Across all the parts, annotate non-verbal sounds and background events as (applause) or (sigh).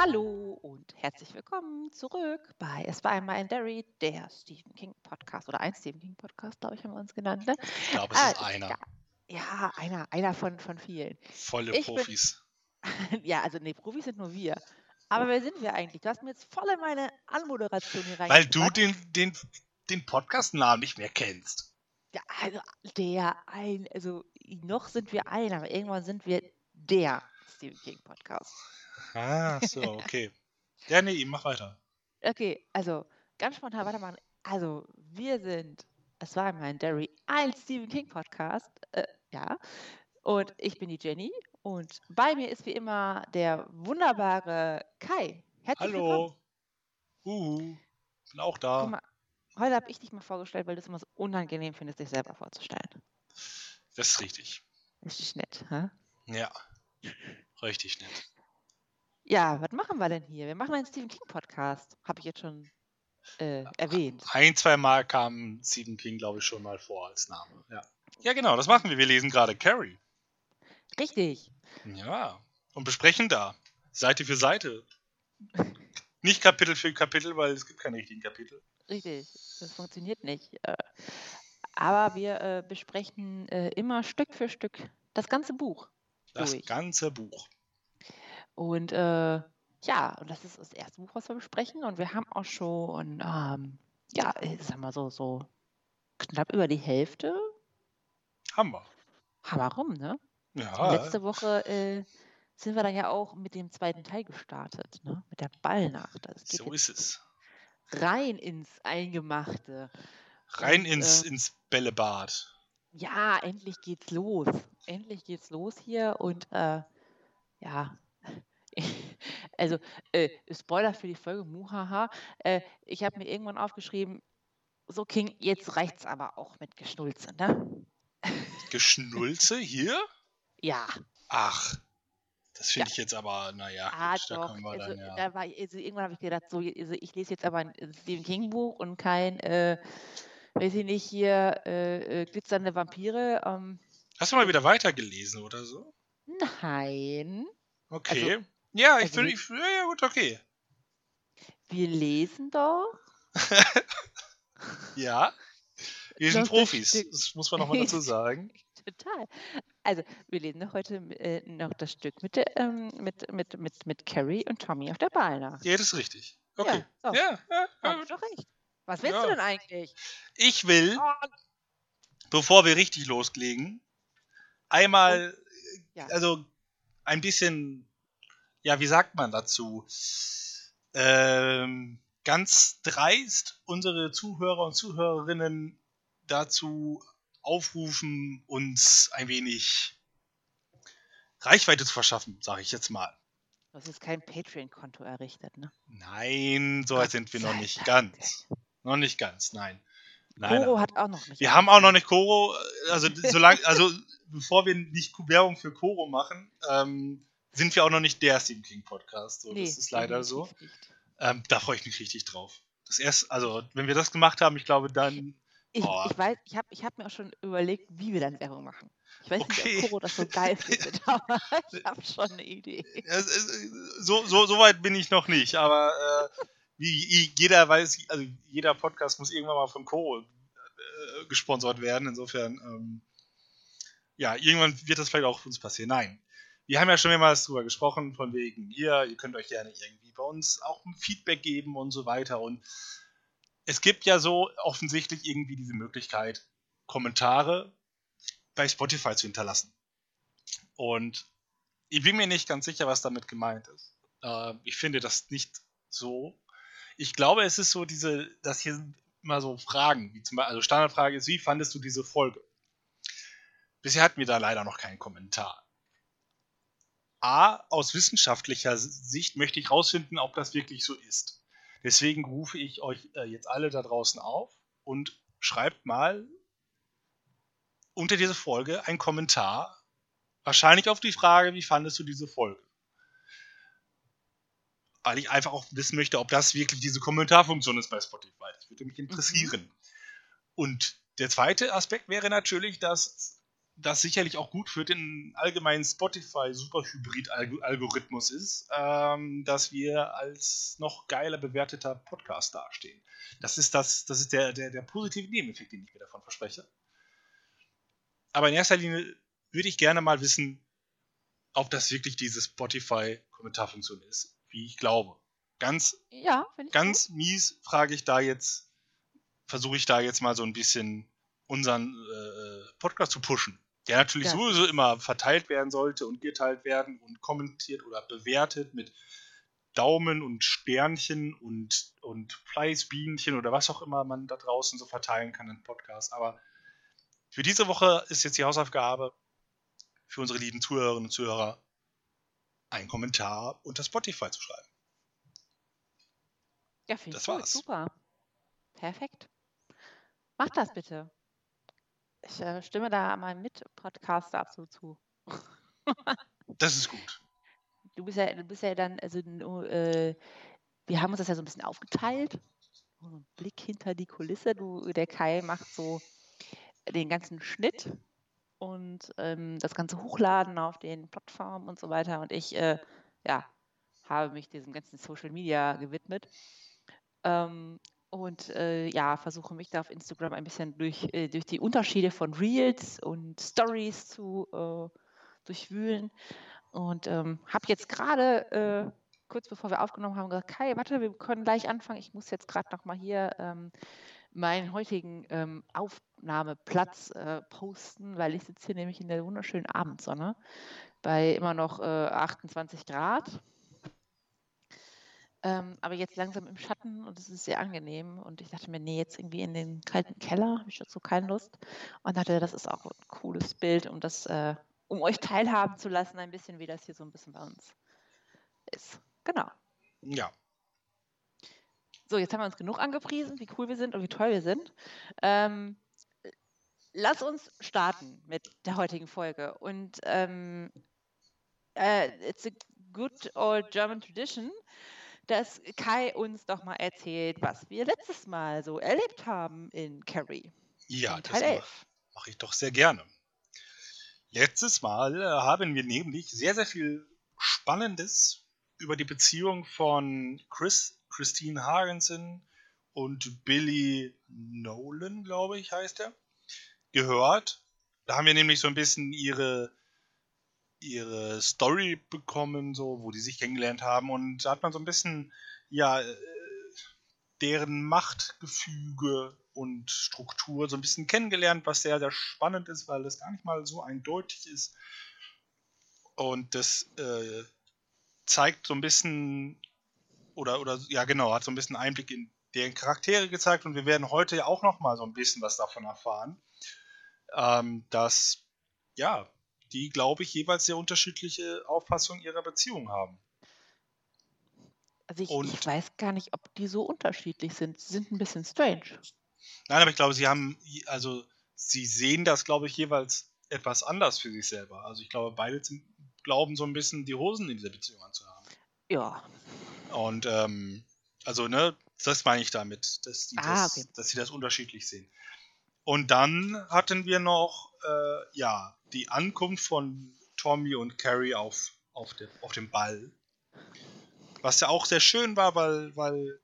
Hallo und herzlich willkommen zurück bei Es war einmal ein Derry, der Stephen King Podcast oder ein Stephen King Podcast, glaube ich, haben wir uns genannt. Ne? Ich glaube, es Ah, ist einer. Ja, einer, einer von, von vielen. Volle Ich bin- Profis. (laughs) ja, also nee, Profis sind nur wir. Aber wer sind wir eigentlich? Du hast mir jetzt voll in meine Anmoderation hier Weil du den, den, den Podcast-Namen nicht mehr kennst. Ja, also der ein, also noch sind wir ein, aber irgendwann sind wir der Stephen King Podcast. Ah, so, okay. ja, nee, mach weiter. Okay, also ganz spontan weitermachen. Also, wir sind, es war einmal ein Derry, ein Stephen King Podcast. Äh, ja. Und ich bin die Jenny. Und bei mir ist wie immer der wunderbare Kai. Herzlich willkommen. Hallo. Uhu. Bin auch da. mal, heute habe ich dich mal vorgestellt, weil du es immer so unangenehm findest, dich selber vorzustellen. Das ist richtig. Richtig nett, hä? Ja. Richtig nett. Ja, was machen wir denn hier? Wir machen einen Stephen King Podcast. Habe ich jetzt schon äh, erwähnt. Ein, zwei Mal kam Stephen King, glaube ich, schon mal vor als Name. Ja. Ja, genau, das machen wir. Wir lesen gerade Carrie. Richtig. Ja. Und besprechen da. Seite für Seite. Nicht Kapitel für Kapitel, weil es gibt keine richtigen Kapitel. Richtig, das funktioniert nicht. Äh, aber wir äh, besprechen äh, immer Stück für Stück das ganze Buch. Das Durch. ganze Buch. Und äh, ja, und das ist das erste Buch, was wir besprechen. Und wir haben auch schon, ähm, ja, ich sag mal so, so knapp über die Hälfte. Haben wir. Hammer rum, ne? Ja. Letzte Woche äh, sind wir dann ja auch mit dem zweiten Teil gestartet, ne? Mit der Ballnacht. Das geht So ist es. rein ins Eingemachte. Rein Und, ins, äh, ins Bällebad. Ja, endlich geht's los. Endlich geht's los hier und äh, ja, (laughs) also äh, Spoiler für die Folge, muhaha. Äh, ich habe mir irgendwann aufgeschrieben, so King, jetzt reicht's aber auch mit Geschnulze, ne? Geschnulze hier? (laughs) Ja, Ach, das finde Ja. ich jetzt aber, naja, ah da doch. können wir Also, dann ja. da war, also irgendwann habe ich gedacht, so, also ich lese jetzt aber ein Stephen King Buch und kein, äh, weiß ich nicht, hier äh, äh, glitzernde Vampire. Ähm, Hast du mal wieder weitergelesen oder so? nein, Okay. Ja, ich also finde, ich, ja, gut, okay. wir lesen doch. (laughs) Ja. Wir sind Profis, das muss man nochmal dazu sagen. (laughs) Total. Also, wir lesen heute äh, noch das Stück mit, der, ähm, mit, mit, mit, mit Carrie und Tommy auf der Ballnacht. Ja, das ist richtig. Okay. Ja, so. Ja, ja, ja. doch recht. Was willst Ja. du denn eigentlich? Ich will, Oh, bevor wir richtig loslegen, einmal, Ja. also ein bisschen, ja, wie sagt man dazu, ähm, ganz dreist unsere Zuhörer und Zuhörerinnen dazu aufrufen, uns ein wenig Reichweite zu verschaffen, sage ich jetzt mal. Du hast jetzt kein Patreon-Konto errichtet, ne? Nein, so weit sind wir noch nicht ganz. Noch nicht ganz, nein. Nein, Koro hat auch noch nicht. Wir haben auch noch nicht Koro, also (laughs) solange, also bevor wir nicht Werbung für Koro machen, ähm, sind wir auch noch nicht der Stephen King Podcast. So, Nee, das ist leider so. nicht. Ähm, da freue ich mich richtig drauf. Das erste, also wenn wir das gemacht haben, ich glaube dann. Ich, Oh. ich weiß, ich habe ich hab mir auch schon überlegt, wie wir dann Werbung machen. Ich weiß nicht, Okay. ob Koro das so geil (laughs) findet, aber ich habe schon eine Idee. So, so, so weit bin ich noch nicht, aber äh, wie wie jeder weiß, also jeder Podcast muss irgendwann mal von Koro äh, gesponsert werden. Insofern, ähm, ja, irgendwann wird das vielleicht auch für uns passieren. Nein. Wir haben ja schon mehrmals drüber gesprochen, von wegen hier, ihr könnt euch gerne irgendwie bei uns auch ein Feedback geben und so weiter. Und es gibt ja so offensichtlich irgendwie diese Möglichkeit, Kommentare bei Spotify zu hinterlassen. Und ich bin mir nicht ganz sicher, was damit gemeint ist. Äh, ich finde das nicht so. Ich glaube, es ist so diese, das hier immer so Fragen, wie zum Beispiel, also Standardfrage ist, wie fandest du diese Folge? Bisher hatten wir da leider noch keinen Kommentar. A, aus wissenschaftlicher Sicht möchte ich rausfinden, ob das wirklich so ist. Deswegen rufe ich euch äh, jetzt alle da draußen auf und schreibt mal unter diese Folge einen Kommentar, wahrscheinlich auf die Frage, wie fandest du diese Folge? Weil ich einfach auch wissen möchte, ob das wirklich diese Kommentarfunktion ist bei Spotify. Das würde mich interessieren. Und der zweite Aspekt wäre natürlich, dass das sicherlich auch gut für den allgemeinen Spotify Superhybrid-Algorithmus ist, ähm, dass wir als noch geiler bewerteter Podcast dastehen. Das ist, das, das ist der, der, der positive Nebeneffekt, den ich mir davon verspreche. Aber in erster Linie würde ich gerne mal wissen, ob das wirklich diese Spotify-Kommentarfunktion ist, wie ich glaube. Ganz, ja, ganz gut. mies frage ich da jetzt, versuche ich da jetzt mal so ein bisschen unseren äh, Podcast zu pushen der natürlich ja. sowieso immer verteilt werden sollte und geteilt werden und kommentiert oder bewertet mit Daumen und Sternchen und, und Fleißbienchen oder was auch immer man da draußen so verteilen kann in Podcasts. Aber für diese Woche ist jetzt die Hausaufgabe für unsere lieben Zuhörerinnen und Zuhörer, einen Kommentar unter Spotify zu schreiben. Ja, finde ich das war's. super. Perfekt. Mach das bitte. Ich äh, stimme da meinem Mit-Podcaster absolut zu. Das ist gut. (laughs) Du bist ja, du bist ja dann, also äh, wir haben uns das ja so ein bisschen aufgeteilt. ein Blick hinter die Kulisse. Du, der Kai macht so den ganzen Schnitt und ähm, das ganze Hochladen auf den Plattformen und so weiter. Und ich, äh, ja, habe mich diesem ganzen Social Media gewidmet. Ähm, und äh, ja, versuche mich da auf Instagram ein bisschen durch, äh, durch die Unterschiede von Reels und Stories zu äh, durchwühlen. Und ähm, habe jetzt gerade, äh, kurz bevor wir aufgenommen haben, gesagt, Kai, warte, wir können gleich anfangen. Ich muss jetzt gerade nochmal hier ähm, meinen heutigen ähm, Aufnahmeplatz äh, posten, weil ich sitze hier nämlich in der wunderschönen Abendsonne bei immer noch 28 äh, Grad. Ähm, aber jetzt langsam im Schatten und es ist sehr angenehm. Und ich dachte mir, nee, jetzt irgendwie in den kalten Keller habe ich dazu keine Lust. Und dachte, das ist auch ein cooles Bild, um das, äh, um euch (laughs) teilhaben zu lassen, ein bisschen, wie das hier so ein bisschen bei uns ist. Genau. Ja. So, jetzt haben wir uns genug angepriesen, wie cool wir sind und wie toll wir sind. Ähm, lass uns starten mit der heutigen Folge. Und ähm, uh, it's a good old German tradition dass Kai uns doch mal erzählt, was wir letztes Mal so erlebt haben in Carrie. Ja, in das mache mach ich doch sehr gerne. Letztes Mal äh, haben wir nämlich sehr, sehr viel Spannendes über die Beziehung von Chris, Christine Hagensen und Billy Nolan, glaube ich, heißt er, gehört. Da haben wir nämlich so ein bisschen ihre ihre Story bekommen, so, wo die sich kennengelernt haben. Und da hat man so ein bisschen, ja, äh, deren Machtgefüge und Struktur so ein bisschen kennengelernt, was sehr, sehr spannend ist, weil das gar nicht mal so eindeutig ist. Und das äh, zeigt so ein bisschen, oder, oder, ja genau, hat so ein bisschen Einblick in deren Charaktere gezeigt und wir werden heute ja auch noch mal so ein bisschen was davon erfahren, ähm, dass, ja, die, glaube ich, jeweils sehr unterschiedliche Auffassungen ihrer Beziehung haben. Also ich, ich, weiß gar nicht, ob die so unterschiedlich sind. Sie sind ein bisschen strange. Nein, aber ich glaube, sie haben, also sie sehen das, glaube ich, jeweils etwas anders für sich selber. Also ich glaube, beide glauben so ein bisschen die Hosen in dieser Beziehung anzuhaben. Ja. Und ähm, also, ne, das meine ich damit, dass, die ah, das, okay. dass sie das unterschiedlich sehen. Und dann hatten wir noch, äh, ja, die Ankunft von Tommy und Carrie auf, auf, dem, auf dem Ball. Was ja auch sehr schön war, weil, weil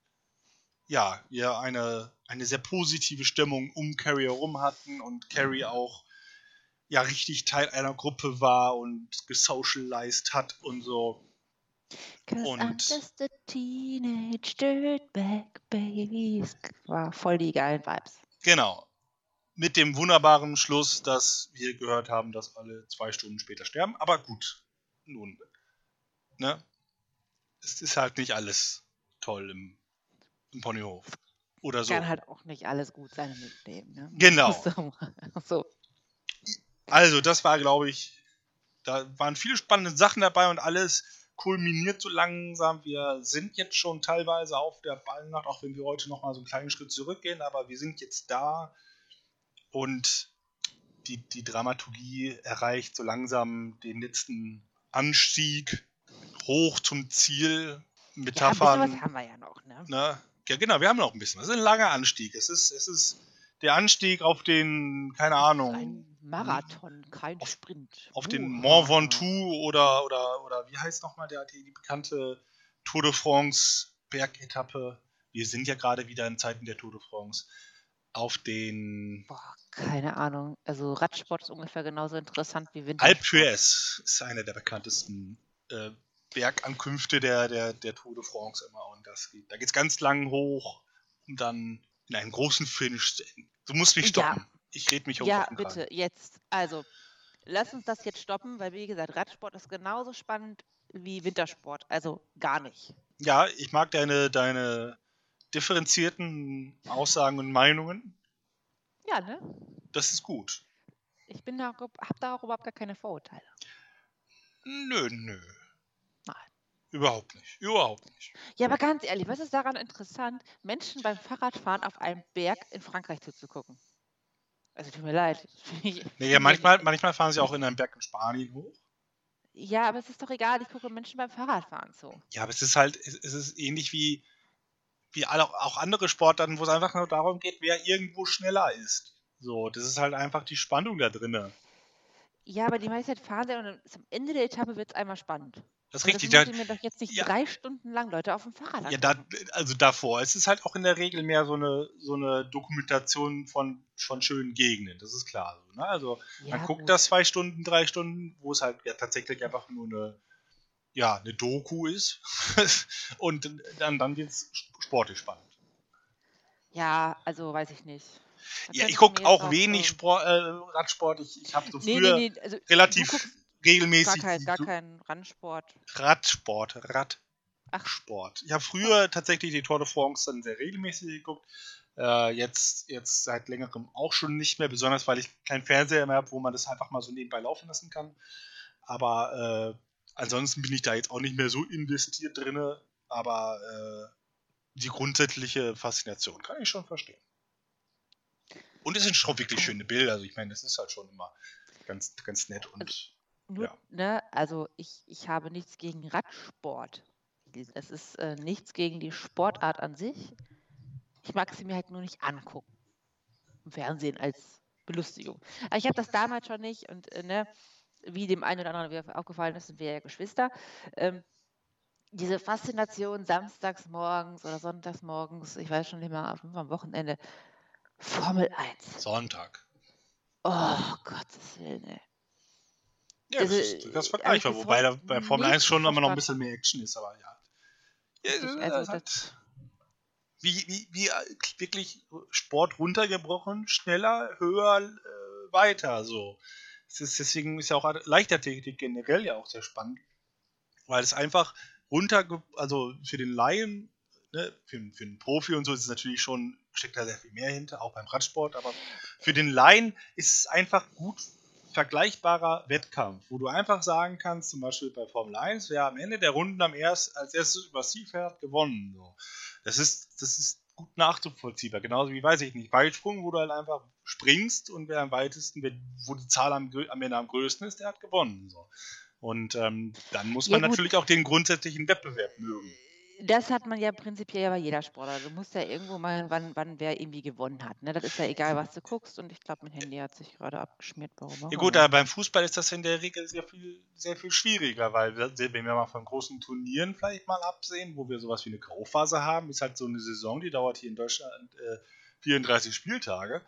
ja, wir eine, eine sehr positive Stimmung um Carrie herum hatten und Carrie mhm. auch ja richtig Teil einer Gruppe war und gesocialized hat und so. Und I'm just a teenage dirtbag baby. War voll die geilen Vibes. Genau mit dem wunderbaren Schluss, dass wir gehört haben, dass alle zwei Stunden später sterben. Aber gut, nun, ne? Es ist halt nicht alles toll im, im Ponyhof. Oder so. Kann halt auch nicht alles gut sein im Leben. Ne? Genau. (laughs) So. Also, das war, glaube ich, da waren viele spannende Sachen dabei und alles kulminiert so langsam. Wir sind jetzt schon teilweise auf der Ballnacht, auch wenn wir heute noch mal so einen kleinen Schritt zurückgehen, aber wir sind jetzt da und die, die Dramaturgie erreicht so langsam den letzten Anstieg hoch zum Ziel. Metaphern. Ja, was haben wir ja noch, ne? ne? Ja, genau, wir haben noch ein bisschen. Es ist ein langer Anstieg. Es ist, es ist der Anstieg auf den, keine Ahnung. Ein Marathon, kein auf, Sprint. Auf den Mont Ventoux oder, oder, oder wie heißt nochmal der, die, die bekannte Tour de France Bergetappe. Wir sind ja gerade wieder in Zeiten der Tour de France. Auf den. Boah, keine Ahnung. Also Radsport ist ungefähr genauso interessant wie Winter. Alpe d'Huez ist eine der bekanntesten äh, Bergankünfte der, der, der Tour de France immer. Und das geht, da geht es ganz lang hoch, um dann in einen großen Finish zu enden. Du musst mich stoppen. Ja. Ich rede mich um. Ja, bitte, jetzt. Also, lass uns das jetzt stoppen, weil, wie gesagt, Radsport ist genauso spannend wie Wintersport. Also gar nicht. Ja, ich mag deine, deine differenzierten Aussagen und Meinungen. Ja, ne? Das ist gut. Ich bin da, hab da auch überhaupt gar keine Vorurteile. Nö, nö. Überhaupt nicht. Überhaupt nicht. Ja, aber ganz ehrlich, was ist daran interessant, Menschen beim Fahrradfahren auf einem Berg in Frankreich zuzugucken? Also tut mir leid. (laughs) nee, ja, manchmal, manchmal fahren sie auch in einem Berg in Spanien hoch. Ja, aber es ist doch egal, ich gucke Menschen beim Fahrradfahren zu. Ja, aber es ist halt, es ist ähnlich wie, wie alle, auch andere Sportarten, wo es einfach nur darum geht, wer irgendwo schneller ist. So, das ist halt einfach die Spannung da drinne. Ja, aber die meiste Zeit fahren sie und am Ende der Etappe wird es einmal spannend. Das ist richtig. Das mir doch jetzt nicht ja, drei Stunden lang Leute auf dem Fahrrad Ja, da, also davor. Es ist halt auch in der Regel mehr so eine, so eine Dokumentation von, von schönen Gegenden. Das ist klar. So, ne? Also ja, man guckt gut. das zwei Stunden, drei Stunden, wo es halt ja tatsächlich einfach nur eine, ja, eine Doku ist. (laughs) Und dann, dann wird es sportlich spannend. Ja, also weiß ich nicht. ja, ich gucke auch wenig Sport, äh, Radsport. Ich, ich habe so früher nee, nee, also, relativ regelmäßig. Gar kein, gar kein Randsport. Radsport, Radsport. Ich habe früher tatsächlich die Tour de France dann sehr regelmäßig geguckt. Äh, jetzt, jetzt seit längerem auch schon nicht mehr, besonders weil ich keinen Fernseher mehr habe, wo man das einfach mal so nebenbei laufen lassen kann. Aber äh, ansonsten bin ich da jetzt auch nicht mehr so investiert drin. Aber äh, die grundsätzliche Faszination kann ich schon verstehen. Und es sind schon wirklich schöne Bilder. Also ich meine, das ist halt schon immer ganz, ganz nett und also nur, ja. ne, also ich, ich habe nichts gegen Radsport. Es ist äh, nichts gegen die Sportart an sich. Ich mag sie mir halt nur nicht angucken. Im Fernsehen als Belustigung. Aber ich habe das damals schon nicht und äh, ne, wie dem einen oder anderen aufgefallen ist, sind wir ja Geschwister. Ähm, diese Faszination samstags morgens oder sonntags morgens, ich weiß schon nicht mehr, am Wochenende, Formel 1. Sonntag. Oh, Gottes Willen, ey. Ja, das, ist, das ist vergleichbar, wobei da bei Formel 1 schon immer noch ein bisschen mehr Action ist, aber ja. ja also hat, wie, wie, wie wirklich Sport runtergebrochen, schneller, höher, äh, weiter, so. Ist, deswegen ist ja auch Leichtathletik generell ja auch sehr spannend, weil es einfach runter, also für den Laien, ne, für, für einen Profi und so ist es natürlich schon, steckt da sehr viel mehr hinter, auch beim Radsport, aber für den Laien ist es einfach gut vergleichbarer Wettkampf, wo du einfach sagen kannst, zum Beispiel bei Formel 1, wer am Ende der Runden am erst, als erstes über Ziel fährt, gewonnen. So. Das, ist, das ist gut nachzuvollziehbar. Genauso wie, weiß ich nicht, Weitsprung, wo du halt einfach springst und wer am weitesten, wo die Zahl am, am Ende am größten ist, der hat gewonnen. So. Und ähm, dann muss man ja, natürlich auch den grundsätzlichen Wettbewerb mögen das hat man ja prinzipiell bei jeder Sportart. Du musst ja irgendwo mal, wann, wann wer irgendwie gewonnen hat. Ne? Das ist ja egal, was du guckst. Und ich glaube, mein Handy hat sich gerade abgeschmiert. Warum ja gut, aber beim Fußball ist das in der Regel sehr viel, sehr viel schwieriger, weil wenn wir mal von großen Turnieren vielleicht mal absehen, wo wir sowas wie eine Grauphase haben, ist halt so eine Saison, die dauert hier in Deutschland äh, 34 Spieltage.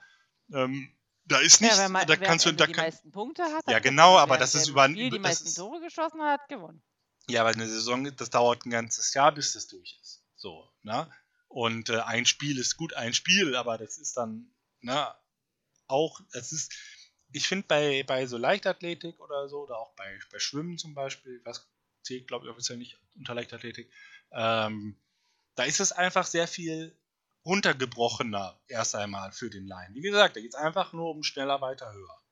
Ähm, da ist nicht, ja, man, da kannst du, da die meisten Punkte hat. Ja, genau, aber das ist über, die meisten Tore geschossen hat, gewonnen. Ja, aber eine Saison, das dauert ein ganzes Jahr, bis das durch ist. So, ne? Und äh, ein Spiel ist gut, ein Spiel, aber das ist dann, ne, auch, es ist, ich finde bei, bei so Leichtathletik oder so, oder auch bei, bei Schwimmen zum Beispiel, was zählt, glaube ich, offiziell nicht unter Leichtathletik, ähm, da ist es einfach sehr viel runtergebrochener, erst einmal für den Laien. Wie gesagt, da geht es einfach nur um schneller, weiter, höher.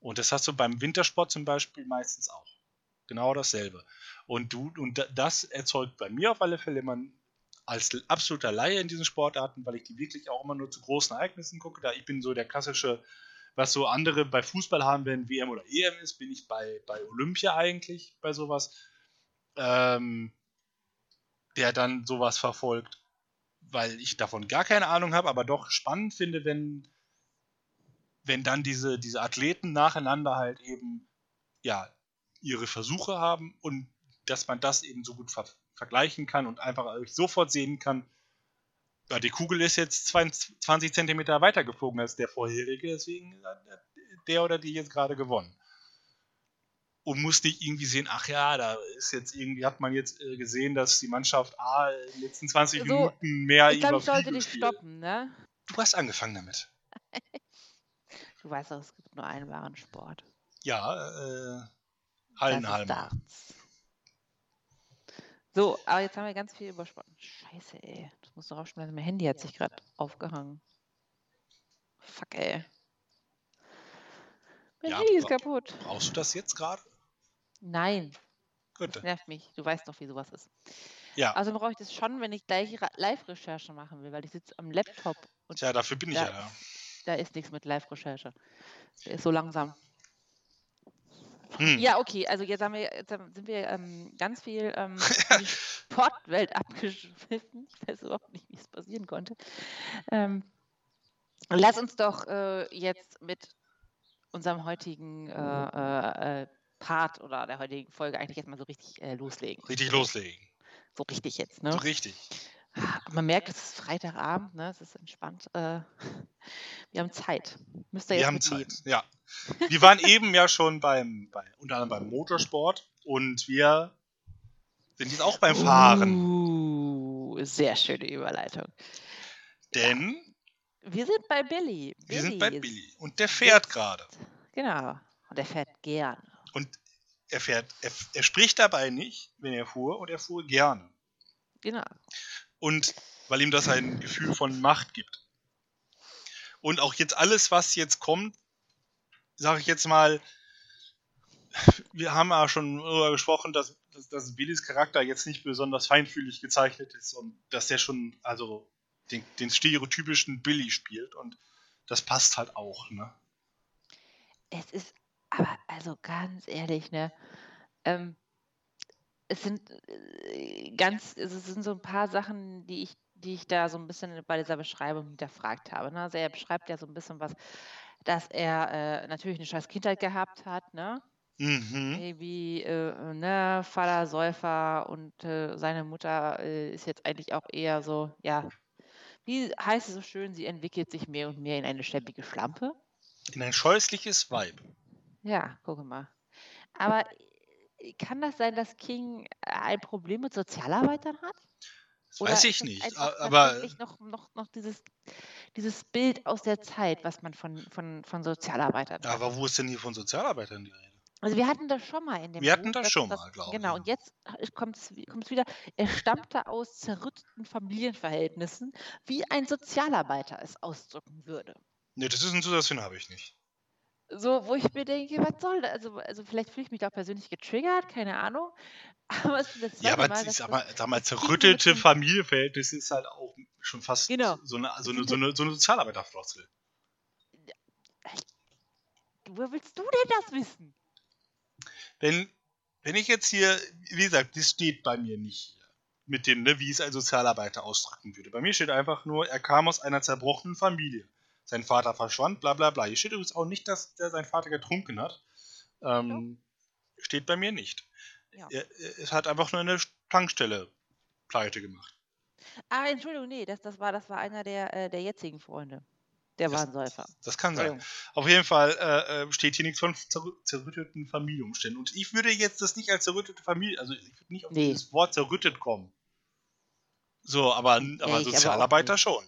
Und das hast du beim Wintersport zum Beispiel meistens auch. Genau dasselbe. Und, du, und das erzeugt bei mir auf alle Fälle immer als absoluter Laie in diesen Sportarten, weil ich die wirklich auch immer nur zu großen Ereignissen gucke. Da ich bin so der klassische, was so andere bei Fußball haben, wenn WM oder EM ist, bin ich bei, bei Olympia eigentlich bei sowas, ähm, der dann sowas verfolgt, weil ich davon gar keine Ahnung habe, aber doch spannend finde, wenn wenn dann diese, diese Athleten nacheinander halt eben, ja, ihre Versuche haben und dass man das eben so gut ver vergleichen kann und einfach sofort sehen kann, ja, die Kugel ist jetzt 20 cm weiter geflogen als der vorherige, deswegen hat der oder die jetzt gerade gewonnen. Und muss nicht irgendwie sehen, ach ja, da ist jetzt irgendwie, hat man jetzt äh, gesehen, dass die Mannschaft A in den letzten 20 so, Minuten mehr Ich glaube, ich sollte dich stoppen, ne? Du hast angefangen damit. (laughs) du weißt doch, es gibt nur einen wahren Sport. Ja, äh, Hallenhalmer. So, aber jetzt haben wir ganz viel über Sport. Scheiße, ey. Das muss doch rausschneiden. Mein Handy hat sich gerade aufgehangen. Fuck, ey. Mein ja, Handy ist kaputt. Brauchst du das jetzt gerade? Nein. Gut. Das nervt mich. Du weißt doch, wie sowas ist. Ja. Also brauche ich das schon, wenn ich gleich Live-Recherche machen will, weil ich sitze am Laptop. Und ja, dafür bin ich da, ja da. Da ist nichts mit Live-Recherche. Der ist so langsam. Hm. Ja, okay, also jetzt, haben wir, jetzt sind wir ähm, ganz viel ähm, in die (laughs) Sportwelt abgeschwiffen. Ich weiß überhaupt nicht, wie es passieren konnte. Ähm, lass uns doch äh, jetzt mit unserem heutigen äh, äh, äh, Part oder der heutigen Folge eigentlich jetzt mal so richtig äh, loslegen. Richtig loslegen. So richtig jetzt, ne? So richtig. Man merkt, es ist Freitagabend, ne? es ist entspannt. Äh, wir haben Zeit. Müsst ihr jetzt Wir haben Zeit, leben. ja. Wir waren eben ja schon beim, bei, unter anderem beim Motorsport und wir sind jetzt auch beim Fahren. Uh, sehr schöne Überleitung. Denn wir sind bei Billy. Wir Billy sind bei Billy und der fährt gerade. Genau. Und er fährt gerne. Und er fährt, er, er spricht dabei nicht, wenn er fuhr, und er fuhr gerne. Genau und weil ihm das ein Gefühl von Macht gibt. Und auch jetzt alles, was jetzt kommt, sage ich jetzt mal, wir haben ja schon darüber gesprochen, dass, dass, dass Billys Charakter jetzt nicht besonders feinfühlig gezeichnet ist und dass er schon, also den, den stereotypischen Billy spielt und das passt halt auch, ne? Es ist aber, also ganz ehrlich, ne? Ähm, es sind äh, ganz, es sind so ein paar Sachen, die ich, die ich da so ein bisschen bei dieser Beschreibung hinterfragt habe. Ne? Also er beschreibt ja so ein bisschen was, dass er äh, natürlich eine scheiß Kindheit gehabt hat, ne? Mhm. Wie äh, ne, Vater Säufer und äh, seine Mutter äh, ist jetzt eigentlich auch eher so, ja, wie heißt es so schön, sie entwickelt sich mehr und mehr in eine schleppige Schlampe. In ein scheußliches Weib. Ja, gucke mal. Aber kann das sein, dass King äh, ein Problem mit Sozialarbeitern hat? Oder Weiß ich nicht, aber noch, noch, noch dieses, dieses Bild aus der Zeit, was man von, von, von Sozialarbeitern hat. Aber wo ist denn hier von Sozialarbeitern die Rede? Also wir hatten das schon mal in dem Wir Buch, hatten das schon mal, glaube ich. Genau, und jetzt kommt es wieder, er stammte aus zerrütteten Familienverhältnissen, wie ein Sozialarbeiter es ausdrücken würde. Nee, das ist ein Zusatz, den habe ich nicht. So, wo ich mir denke, was soll das? Also, also vielleicht fühle ich mich da persönlich getriggert, keine Ahnung. (laughs) Aber es ist das Ja, aber, Mal, sag mal, (laughs) sag mal zerrüttelte Familienverhältnisse ist halt auch schon fast genau. so, eine, so, eine, so, eine, so eine Sozialarbeiterfloskel. Woher willst du denn das wissen? Wenn, wenn ich jetzt hier, wie gesagt, das steht bei mir nicht mit dem, ne, wie es ein Sozialarbeiter ausdrücken würde. Bei mir steht einfach nur, er kam aus einer zerbrochenen Familie sein Vater verschwand, bla bla bla. Hier steht übrigens auch nicht, dass der sein Vater getrunken hat. Ähm, ja. Steht bei mir nicht. Ja. Er, er, hat einfach nur eine Tankstelle pleite gemacht. Ah, Entschuldigung, nee, das, das, war, das war einer der, äh, der jetzigen Freunde. Der das, war ein Säufer. Das kann sein. Auf jeden Fall äh, äh, steht hier nichts von zerrütteten Familienumständen. Und ich würde jetzt das nicht als zerrüttete Familie, also ich würde nicht auf nee. das Wort zerrüttet kommen. So, aber, aber nee, Sozialarbeiter aber schon.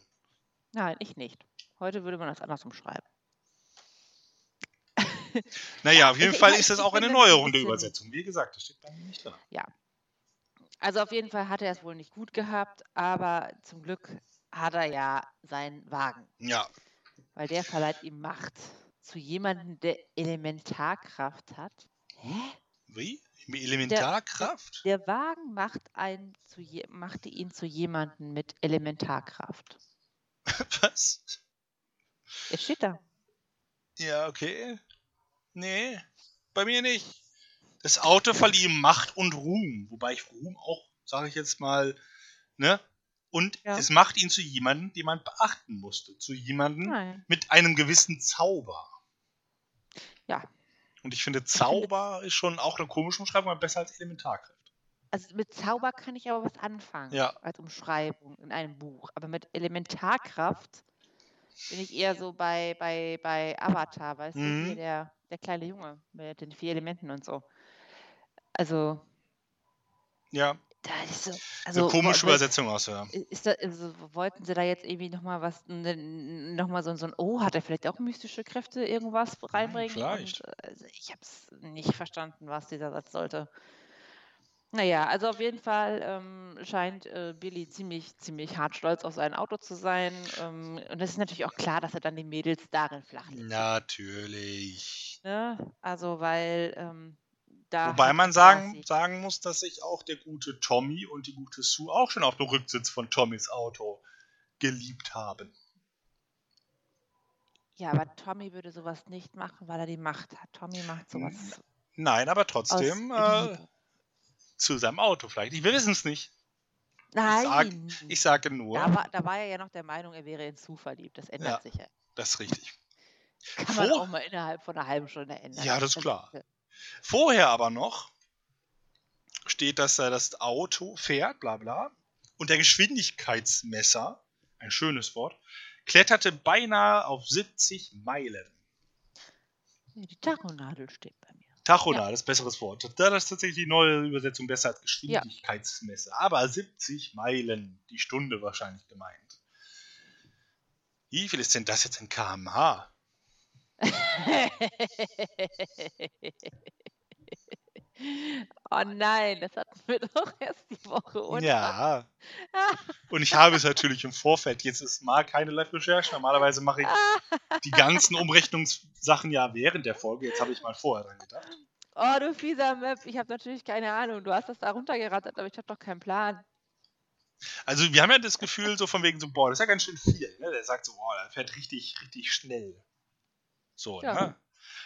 Nein, ich nicht. Heute würde man das anders umschreiben. Naja, auf (laughs) jeden ich, Fall ich, ist das auch eine Neuerung der Übersetzung. Wie gesagt, das steht bei mir nicht da. Ja. Also auf jeden Fall hat er es wohl nicht gut gehabt, aber zum Glück hat er ja seinen Wagen. Ja. Weil der verleiht ihm Macht zu jemandem, der Elementarkraft hat. Hä? Wie? Elementarkraft? Der, der Wagen macht einen zu je, machte ihn zu jemandem mit Elementarkraft. (laughs) Was? Es steht da. Ja, okay. Nee, bei mir nicht. Das Auto verlieh ihm Macht und Ruhm. Wobei ich Ruhm auch, sage ich jetzt mal, ne, Und Ja. es macht ihn zu jemandem, den man beachten musste. Zu jemandem mit einem gewissen Zauber. Ja. Und ich finde, finde- Zauber ist schon auch eine komische Umschreibung, aber besser als Elementarkraft. Also mit Zauber kann ich aber was anfangen. Ja. Als Umschreibung in einem Buch. Aber mit Elementarkraft bin ich eher so bei, bei, bei Avatar, weißt du, Mhm. hier der, der kleine Junge mit den vier Elementen und so. Also, Ja, so. eine Also, komische wo- Übersetzung aus, ja. Ist da, also wollten sie da jetzt irgendwie nochmal was, nochmal so, so ein, oh, hat er vielleicht auch mystische Kräfte, irgendwas reinbringen? vielleicht. Und, äh, also ich habe es nicht verstanden, was dieser Satz sollte. Naja, also auf jeden Fall ähm, scheint äh, Billy ziemlich, ziemlich hart stolz auf sein Auto zu sein. Ähm, und es ist natürlich auch klar, dass er dann die Mädels darin flach legt. Natürlich. Ne? Also, weil ähm, da. Wobei man sagen, sagen muss, dass sich auch der gute Tommy und die gute Sue auch schon auf dem Rücksitz von Tommys Auto geliebt haben. Ja, aber Tommy würde sowas nicht machen, weil er die Macht hat. Tommy macht sowas Nein, aber trotzdem äh. Zu seinem Auto vielleicht. Wir wissen es nicht. Nein. Ich sage nur, da, war, da war er ja noch der Meinung, er wäre in Sue verliebt. Das ändert Ja. sich ja. das ist richtig. Kann man Vor- auch mal innerhalb von einer halben Stunde ändern. Ja, das ist klar. Vorher aber noch steht, dass er das Auto fährt, bla bla. Und der Geschwindigkeitsmesser, ein schönes Wort, kletterte beinahe auf 70 Meilen. Die Tachonadel steht bei mir. Tachonal, das ist besseres Wort. Da ist tatsächlich die neue Übersetzung besser als Geschwindigkeitsmesser. Aber 70 Meilen die Stunde wahrscheinlich gemeint. Wie viel ist denn das jetzt in kmh? (laughs) oh nein, das hatten wir (laughs) doch erst die Woche, oder? Ja. Und ich habe es natürlich im Vorfeld. Jetzt ist mal keine Live-Recherche. Normalerweise mache ich die ganzen Umrechnungssachen ja während der Folge. Jetzt habe ich mal vorher dran gedacht. Oh, du fieser Map. Ich habe natürlich keine Ahnung. Du hast das da runtergerattert, aber ich habe doch keinen Plan. Also wir haben ja das Gefühl so von wegen so, boah, das ist ja ganz schön viel. Ne? Der sagt so, boah, der fährt richtig, richtig schnell. So, Ja. ne?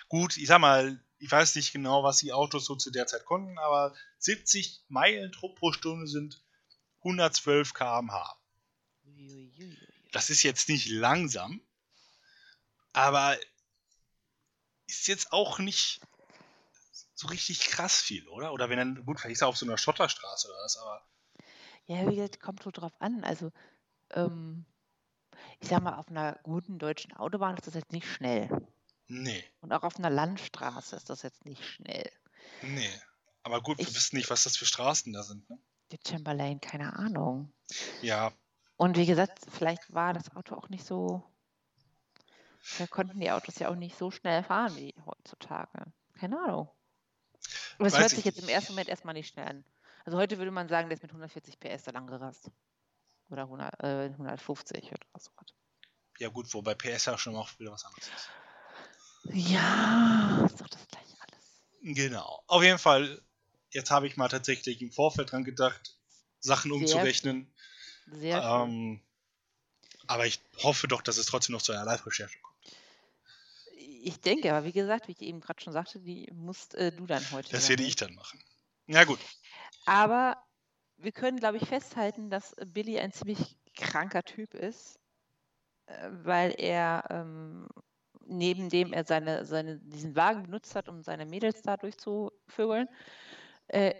Gut, ich sag mal, ich weiß nicht genau, was die Autos so zu der Zeit konnten, aber 70 Meilen pro Stunde sind 112 km/h. Das ist jetzt nicht langsam, aber ist jetzt auch nicht so richtig krass viel, oder? Oder wenn dann, gut, vielleicht ist er auf so einer Schotterstraße oder was, aber Ja, wie gesagt, kommt so drauf an. Also, ähm, ich sag mal, auf einer guten deutschen Autobahn ist das jetzt nicht schnell. Nee, Und auch auf einer Landstraße ist das jetzt nicht schnell. nee. Aber gut, wir Ich- wissen nicht, was das für Straßen da sind, ne? Die Chamberlain, keine Ahnung. Ja, Und wie gesagt, vielleicht war das Auto auch nicht so. Da konnten die Autos ja auch nicht so schnell fahren wie heutzutage. Keine Ahnung. Aber es Weiß hört ich sich jetzt im ersten Moment erstmal nicht schnell an. Also heute würde man sagen, der ist mit 140 PS da lang gerast. Oder 100, äh, 150 oder so. ja gut, wobei PS ja schon auch wieder was anderes ist. Ja, ist doch das gleiche alles. Genau. Auf jeden Fall, jetzt habe ich mal tatsächlich im Vorfeld dran gedacht, Sachen Sehr umzurechnen. Sehr schön. Ähm, aber ich hoffe doch, dass es trotzdem noch zu einer Live-Recherche kommt. Ich denke, aber wie gesagt, wie ich eben gerade schon sagte, die musst äh, du dann heute. Das werde ich dann machen. Ja gut. Aber wir können, glaube ich, festhalten, dass Billy ein ziemlich kranker Typ ist, äh, weil er ähm, neben dem er seine, seine, diesen Wagen benutzt hat, um seine Mädels da durchzuvögeln, äh,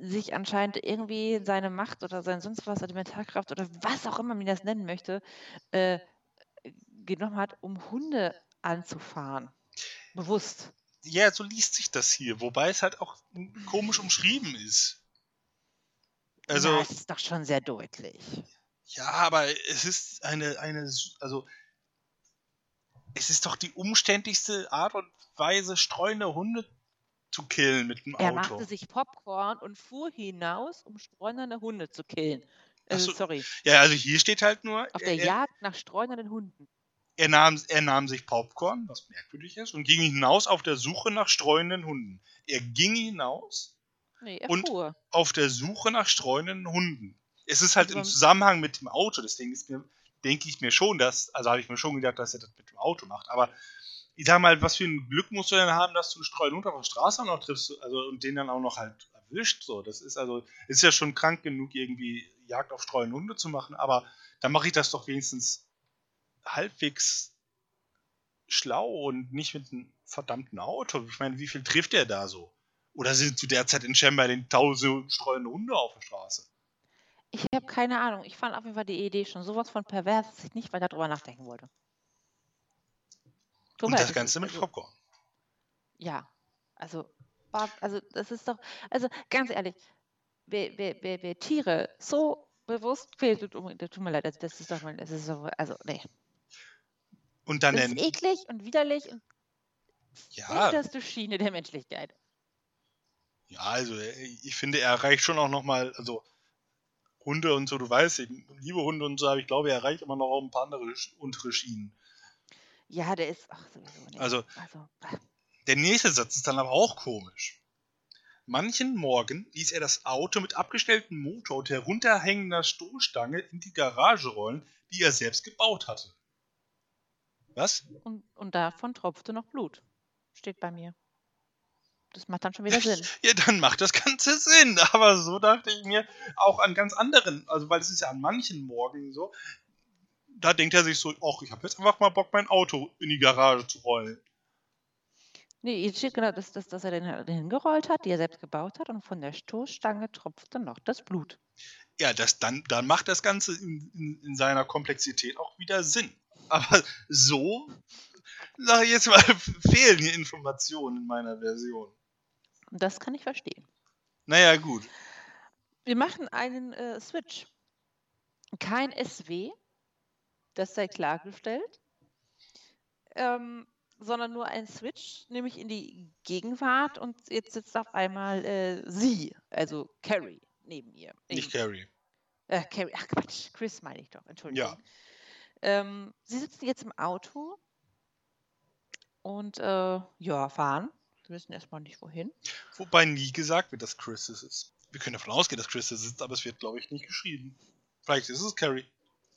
sich anscheinend irgendwie seine Macht oder sein sonst was, Elementarkraft oder was auch immer man das nennen möchte, äh, genommen hat, um Hunde anzufahren. Bewusst. Ja, so liest sich das hier, wobei es halt auch komisch umschrieben ist. Also, Na, es ist doch schon sehr deutlich. ja, aber es ist eine, eine, also, es ist doch die umständlichste Art und Weise, streunende Hunde zu killen mit dem Er Auto. machte sich Popcorn und fuhr hinaus, um streunernde Hunde zu killen. Also, so, sorry. Ja, also hier steht halt nur, Auf der er, Jagd nach streunernden Hunden. er, nahm, er nahm sich Popcorn, was merkwürdig ist, und ging hinaus auf der Suche nach streunenden Hunden. Er ging hinaus Nee, er Und- fuhr. auf der Suche nach streunenden Hunden. Es ist halt Also im Zusammenhang mit dem Auto, deswegen ist mir, denke ich mir schon, dass, also habe ich mir schon gedacht, dass er das mit dem Auto macht, aber ich sag mal, was für ein Glück musst du denn haben, dass du einen streunenden Hund auf der Straße noch triffst, also und den dann auch noch halt erwischt, so, das ist also, ist ja schon krank genug irgendwie Jagd auf streunende Hunde zu machen, aber dann mache ich das doch wenigstens halbwegs schlau und nicht mit einem verdammten Auto. Ich meine, wie viel trifft der da so? Oder sind zu der Zeit in Chamberlain tausend streunende Hunde auf der Straße? Ich habe keine Ahnung. Ich fand auf jeden Fall die Idee schon sowas von pervers, dass ich nicht weiter drüber nachdenken wollte. Tut Und das Ganze mit also, Popcorn. Ja, also, also das ist doch, also ganz ehrlich, wer, wer, wer, wer Tiere so bewusst quält, tut, mir leid, das ist doch mal, das ist so, also nee. Und dann Das ist eklig und widerlich und ja, unterste Schiene der Menschlichkeit. ja, also äh, ich finde, er erreicht schon auch nochmal, also Hunde und so, du weißt, ich liebe Hunde und so, aber ich glaube, er erreicht immer noch auch ein paar andere untere Schienen. Ja, der ist, ach sowieso nicht. Also- also Der nächste Satz ist dann aber auch komisch. Manchen Morgen ließ er das Auto mit abgestelltem Motor und herunterhängender Stoßstange in die Garage rollen, die er selbst gebaut hatte. Was? und, und davon tropfte noch Blut. Steht bei mir. Das macht dann schon wieder Sinn. (laughs) Ja, dann macht das Ganze (laughs) Sinn. Aber so dachte ich mir auch an ganz anderen, also weil es ist ja an manchen Morgen so, da denkt er sich so, ach, ich habe jetzt einfach mal Bock, mein Auto in die Garage zu rollen. Nee, hier steht genau, dass, dass, dass er den halt hingerollt hat, die er selbst gebaut hat, und von der Stoßstange tropfte noch das Blut. Ja, das, dann, dann macht das Ganze in, in, in seiner Komplexität auch wieder Sinn. Aber so, sage ich jetzt mal, (laughs) fehlen hier Informationen in meiner Version. Und das kann ich verstehen. Naja, gut. Wir machen einen äh, Switch. Kein SW, das sei klargestellt, ähm, sondern nur ein Switch, nämlich in die Gegenwart und jetzt sitzt auf einmal äh, sie, also Carrie, neben ihr. Nicht. Carrie. Äh, Carrie, ach Quatsch, Chris meine ich doch, Entschuldigung. Ja. Ähm, sie sitzen jetzt im Auto und äh, ja, fahren. Sie wissen erstmal nicht wohin. Wobei nie gesagt wird, dass Chris es ist. Wir können davon ausgehen, dass Chris es ist, aber es wird, glaube ich, nicht geschrieben. Vielleicht ist es Carrie.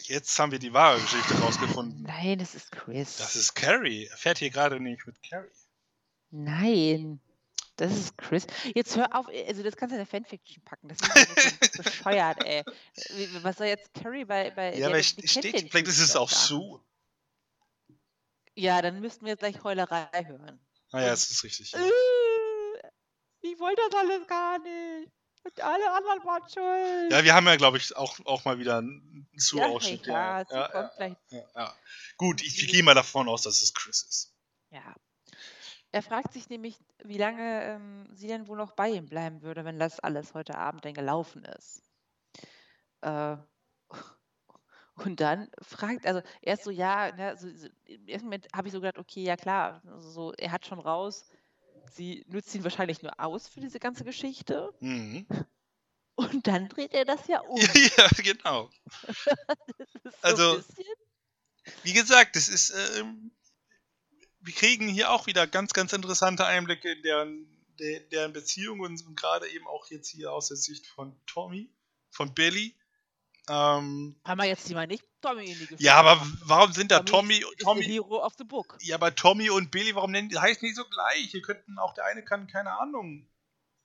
Jetzt haben wir die wahre Geschichte rausgefunden. Nein, es ist Chris. Das ist Carrie. Er fährt hier gerade nicht mit Carrie. Nein, das ist Chris. Jetzt hör auf, also das kannst du in der Fanfiction packen. Das ist (laughs) bescheuert, ey. Was soll jetzt Carrie bei. bei Ja, aber kennt steht, vielleicht ist es auch. Sue. Ja, dann müssten wir jetzt gleich Heulerei hören. Naja, es ist richtig. Äh, Ich wollte das alles gar nicht. Und alle anderen waren schuld. Ja, wir haben ja, glaube ich, auch, auch mal wieder einen Ja, Sue-Ausschnitt. ja, Ja, ja, kommt gleich. ja, ja. Gut, ich, ich gehe mal davon aus, dass es Chris ist. Ja. Er fragt sich nämlich, wie lange ähm, sie denn wohl noch bei ihm bleiben würde, wenn das alles heute Abend denn gelaufen ist. Äh, und dann fragt, also erst so, ja, ne, so, so, im ersten Moment habe ich so gedacht, okay, ja klar, also so, er hat schon raus, sie nützt ihn wahrscheinlich nur aus für diese ganze Geschichte. Mhm. (laughs) Und dann dreht er das ja (laughs) um. ja, genau. (laughs) Also, Wie gesagt, das ist. Ähm, wir kriegen hier auch wieder ganz, ganz interessante Einblicke in deren, der, deren Beziehung und, und gerade eben auch jetzt hier aus der Sicht von Tommy, von Billy. Ähm, haben wir jetzt die mal nicht Tommy in die Geschichte ja, aber warum sind da Tommy Tommy, ist Tommy, Hero of the Book. ja, aber Tommy und Billy, warum nennen die, heißen die so gleich? Hier könnten auch der eine kann, keine Ahnung.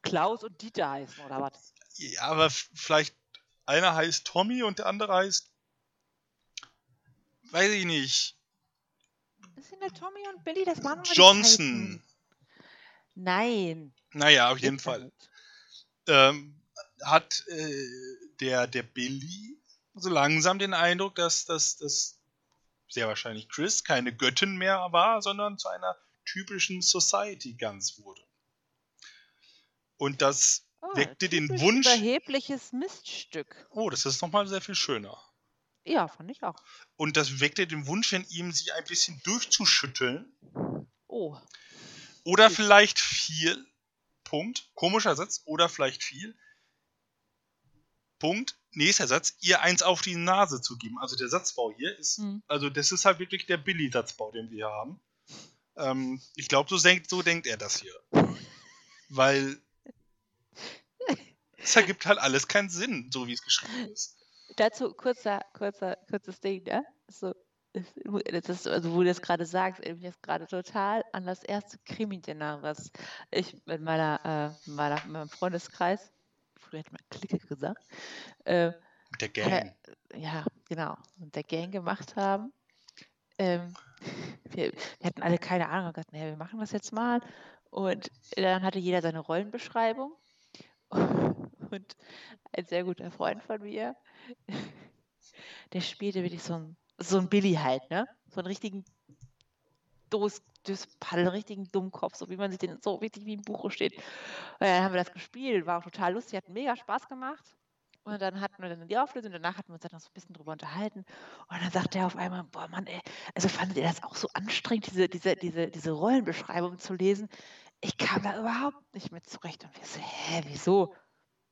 Klaus und Dieter heißen, oder was? Ja, aber vielleicht einer heißt Tommy und der andere heißt, weiß ich nicht, Das sind ja Tommy und Billy, das waren Johnson. Nein. Naja, auf jeden Fall. ähm, hat äh, der, der Billy so langsam den Eindruck, dass das dass sehr wahrscheinlich Chris keine Göttin mehr war, sondern zu einer typischen Society Gans wurde. Und das Oh, weckte den Wunsch. Überhebliches Miststück. Oh, das ist nochmal sehr viel schöner. Ja, fand ich auch. Und das weckte den Wunsch in ihm, sie ein bisschen durchzuschütteln. Oh. Oder vielleicht viel. Punkt. Komischer Satz. Oder vielleicht viel. Punkt. Nächster Satz. Ihr eins auf die Nase zu geben. Also der Satzbau hier ist. Hm. Also das ist halt wirklich der Billy-Satzbau, den wir hier haben. Ähm, ich glaube, so denkt, so denkt er das hier. Weil. (laughs) Es ergibt halt alles keinen Sinn, so wie es geschrieben ist. Dazu kurzer, kurzer, kurzes Ding, ne? So, das also wo du das gerade sagst, erinnert mich jetzt gerade total an das erste Krimi-Dinner, was ich mit meiner, äh, meiner, meinem Freundeskreis, früher hätte man Clique gesagt, äh, Mit der Gang. Er, ja, genau. Mit der Gang gemacht haben. Ähm, (laughs) wir, wir, hatten alle keine Ahnung, wir dachten, naja, wir machen das jetzt mal. Und dann hatte jeder seine Rollenbeschreibung. (laughs) Und ein sehr guter Freund von mir, (laughs) der spielte wirklich so ein, so ein Billy halt, ne? So einen richtigen Dos, Einen richtigen Dummkopf, so wie man sich den, so richtig wie im Buch steht. Und dann haben wir das gespielt, war auch total lustig, hat mega Spaß gemacht. Und dann hatten wir dann die Auflösung, danach hatten wir uns dann noch so ein bisschen drüber unterhalten. Und dann sagte er auf einmal, boah Mann, ey, also fandet ihr das auch so anstrengend, diese, diese, diese, diese Rollenbeschreibung zu lesen? Ich kam da überhaupt nicht mit zurecht. Und wir so, hä, wieso?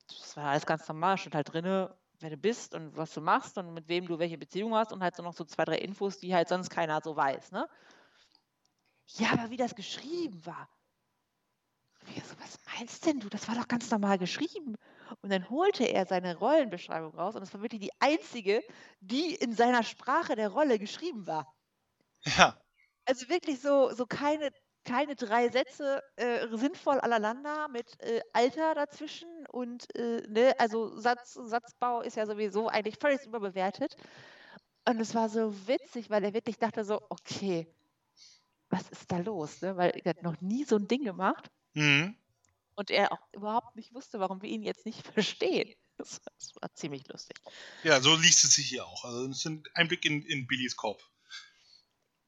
Das war alles ganz normal, stand halt drin, wer du bist und was du machst und mit wem du welche Beziehung hast und halt so noch so zwei, drei Infos, die halt sonst keiner so weiß, ne? Ja, aber wie das geschrieben war. Ich so, was meinst denn du? Das war doch ganz normal geschrieben. Und dann holte er seine Rollenbeschreibung raus und es war wirklich die einzige, die in seiner Sprache der Rolle geschrieben war. Ja. Also wirklich so, so keine, keine drei Sätze äh, sinnvoll aneinander mit äh, Alter dazwischen und äh, ne, also Satz, Satzbau ist ja sowieso eigentlich völlig überbewertet. Und es war so witzig, weil er wirklich dachte so, okay, was ist da los? Ne? Weil er hat noch nie so ein Ding gemacht. Mhm. Und er auch überhaupt nicht wusste, warum wir ihn jetzt nicht verstehen. Das, (laughs) das war ziemlich lustig. Ja, so liest es sich hier auch. Also es sind Einblick in, in Billys Kopf.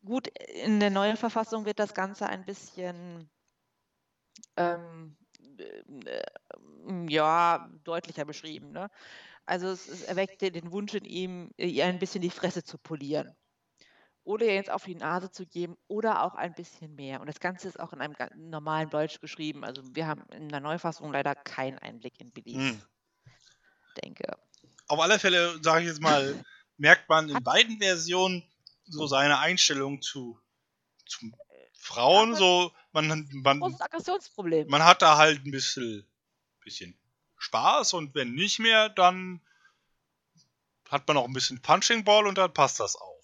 Gut, in der neuen Verfassung wird das Ganze ein bisschen ähm, äh, ja, deutlicher beschrieben. Ne? Also es, es erweckte den Wunsch in ihm, ihr ein bisschen die Fresse zu polieren oder ihr jetzt auf die Nase zu geben oder auch ein bisschen mehr. Und das Ganze ist auch in einem normalen Deutsch geschrieben. Also wir haben in der Neufassung leider keinen Einblick in Billys hm. Denke. Auf alle Fälle, sage ich jetzt mal, merkt man in beiden Versionen so seine Einstellung zu, zu Frauen. So, man, man, Aggressionsproblem. man hat da halt ein bisschen, bisschen Spaß und wenn nicht mehr, dann hat man auch ein bisschen Punching Ball und dann passt das auch.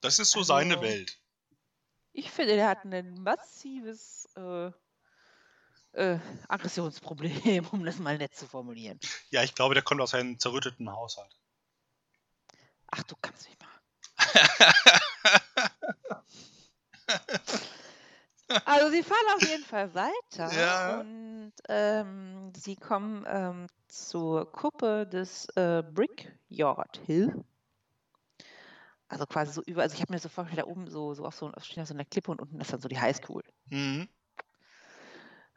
Das ist so also, seine Welt. Ich finde, der hat ein massives äh, äh, Aggressionsproblem, (laughs) um das mal nett zu formulieren. Ja, ich glaube, der kommt aus einem zerrütteten Haushalt. Ach, du kannst mich mal. (laughs) also sie fahren auf jeden Fall weiter ja. und ähm, sie kommen ähm, zur Kuppe des äh, Brickyard Hill. Also quasi so über, also ich habe mir so vorgestellt, da oben so, so auf so, auf so einer Klippe und unten ist dann so die Highschool. Mhm.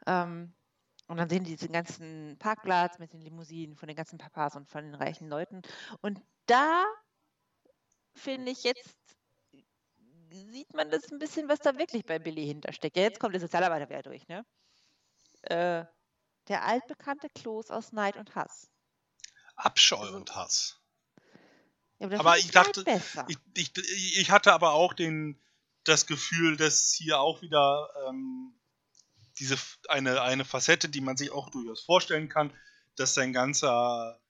Ähm, und dann sehen die diesen ganzen Parkplatz mit den Limousinen von den ganzen Papas und von den reichen Leuten. Und da finde ich jetzt, sieht man das ein bisschen, was da wirklich bei Billy hintersteckt. Ja, jetzt kommt der Sozialarbeiter wieder durch, ne? Äh, der altbekannte Kloß aus Neid und Hass. Abscheu also, und Hass. Ja, aber, aber ich dachte, ich, ich, ich, hatte aber auch den, das Gefühl, dass hier auch wieder ähm, diese eine, eine Facette, die man sich auch durchaus vorstellen kann, dass sein ganzer,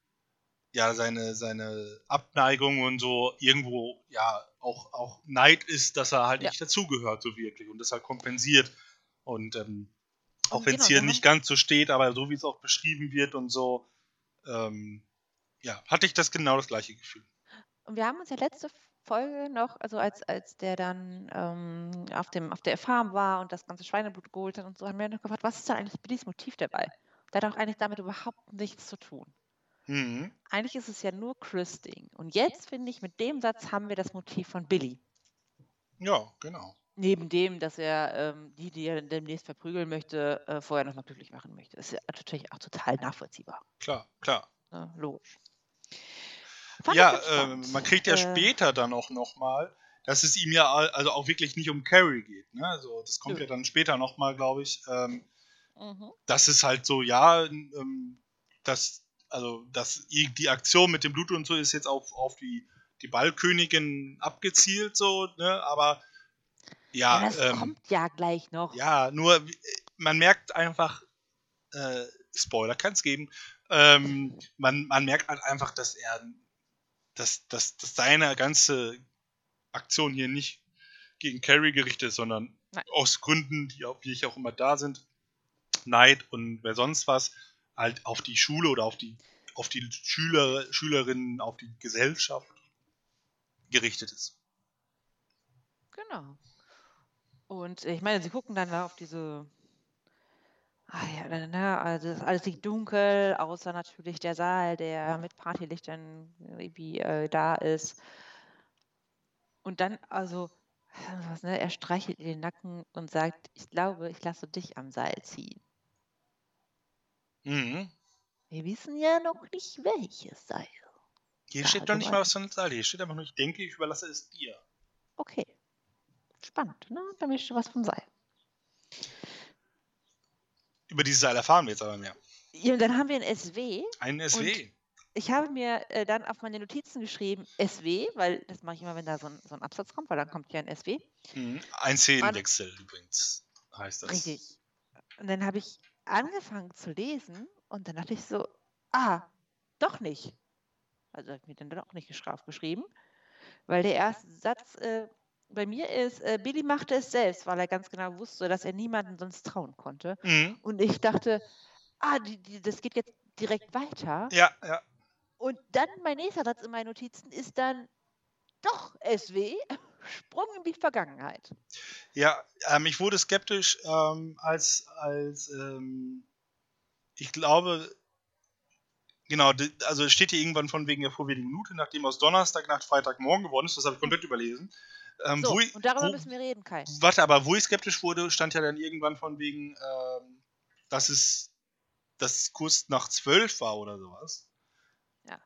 ja, seine, seine Abneigung und so irgendwo, ja, auch, auch Neid ist, dass er halt ja. nicht dazugehört, so wirklich, und das halt kompensiert. Und ähm, auch wenn es genau, hier nicht ganz so steht, aber so wie es auch beschrieben wird und so, ähm, ja, hatte ich das genau das gleiche Gefühl. Und wir haben uns ja letzte Folge noch, also als, als der dann ähm, auf, dem, auf der Farm war und das ganze Schweineblut geholt hat und so, haben wir noch gefragt, was ist denn eigentlich Billys Motiv dabei? Der hat auch eigentlich damit überhaupt nichts zu tun. Mhm. Eigentlich ist es ja nur Chris-Ding. Und jetzt, finde ich, mit dem Satz haben wir das Motiv von Billy. Ja, genau. Neben dem, dass er ähm, die, die er demnächst verprügeln möchte, äh, vorher noch mal glücklich machen möchte. Das ist ja natürlich auch total nachvollziehbar. Klar, klar. Ja, logisch. Fand ja, äh, man kriegt ja äh, später dann auch nochmal, dass es ihm ja also auch wirklich nicht um Carrie geht. Ne? Also das kommt ja, ja dann später nochmal, glaube ich. Ähm, mhm. Das ist halt so, ja, ähm, dass, also, dass die Aktion mit dem Blut und so ist jetzt auf, auf die, die Ballkönigin abgezielt, so, ne? Aber ja. ja das ähm, kommt ja gleich noch. Ja, nur man merkt einfach, äh, Spoiler kann es geben, ähm, man, man merkt halt einfach, dass er dass, dass, dass seine ganze Aktion hier nicht gegen Carrie gerichtet ist, sondern Nein. aus Gründen, die auch, wie ich auch immer da sind, Neid und wer sonst was, halt auf die Schule oder auf die auf die Schüler, Schülerinnen, auf die Gesellschaft gerichtet ist. Genau. Und ich meine, sie gucken dann auf diese. Ah ja, ne, also es- alles liegt dunkel, außer natürlich der Saal, der mit Partylichtern irgendwie äh, da ist. Und dann, also, was, ne, er streichelt ihr den Nacken und sagt, ich glaube, ich lasse dich am Seil ziehen. Mhm. Wir wissen ja noch nicht, welches Seil. Hier Ja, steht noch du nicht mal was von Zahl. Hier steht einfach nur, ich denke, ich überlasse es dir. Okay. Spannend, ne? Da möchte was von Seil. Über dieses Seil erfahren wir jetzt aber mehr. Ja, und dann haben wir ein SW. Ein SW. Ich habe mir äh, dann auf meine Notizen geschrieben SW, weil das mache ich immer, wenn da so ein, so ein Absatz kommt, weil dann kommt ja ein SW. Mhm. Ein Szenenwechsel übrigens heißt das. Richtig. Und dann habe ich angefangen zu lesen und dann dachte ich so, ah, doch nicht. Also habe ich mir dann doch nicht gesch- aufgeschrieben, weil der erste Satz äh, bei mir ist, äh, Billy machte es selbst, weil er ganz genau wusste, dass er niemandem sonst trauen konnte. Mhm. Und ich dachte, ah, die, die, das geht jetzt direkt weiter. Ja, ja. Und dann mein nächster Satz in meinen Notizen ist dann doch SW, Sprung in die Vergangenheit. Ja, ähm, ich wurde skeptisch, ähm, als, als ähm, ich glaube, genau, also es steht hier irgendwann von wegen der vorwenigen Minute, nachdem aus Donnerstag nach Freitagmorgen geworden ist, das habe ich komplett überlesen. Ähm, So, ich, und darüber wo, müssen wir reden, Kai. Warte, aber wo ich skeptisch wurde, stand ja dann irgendwann von wegen, ähm, dass es das kurz nach zwölf war oder sowas. Ja.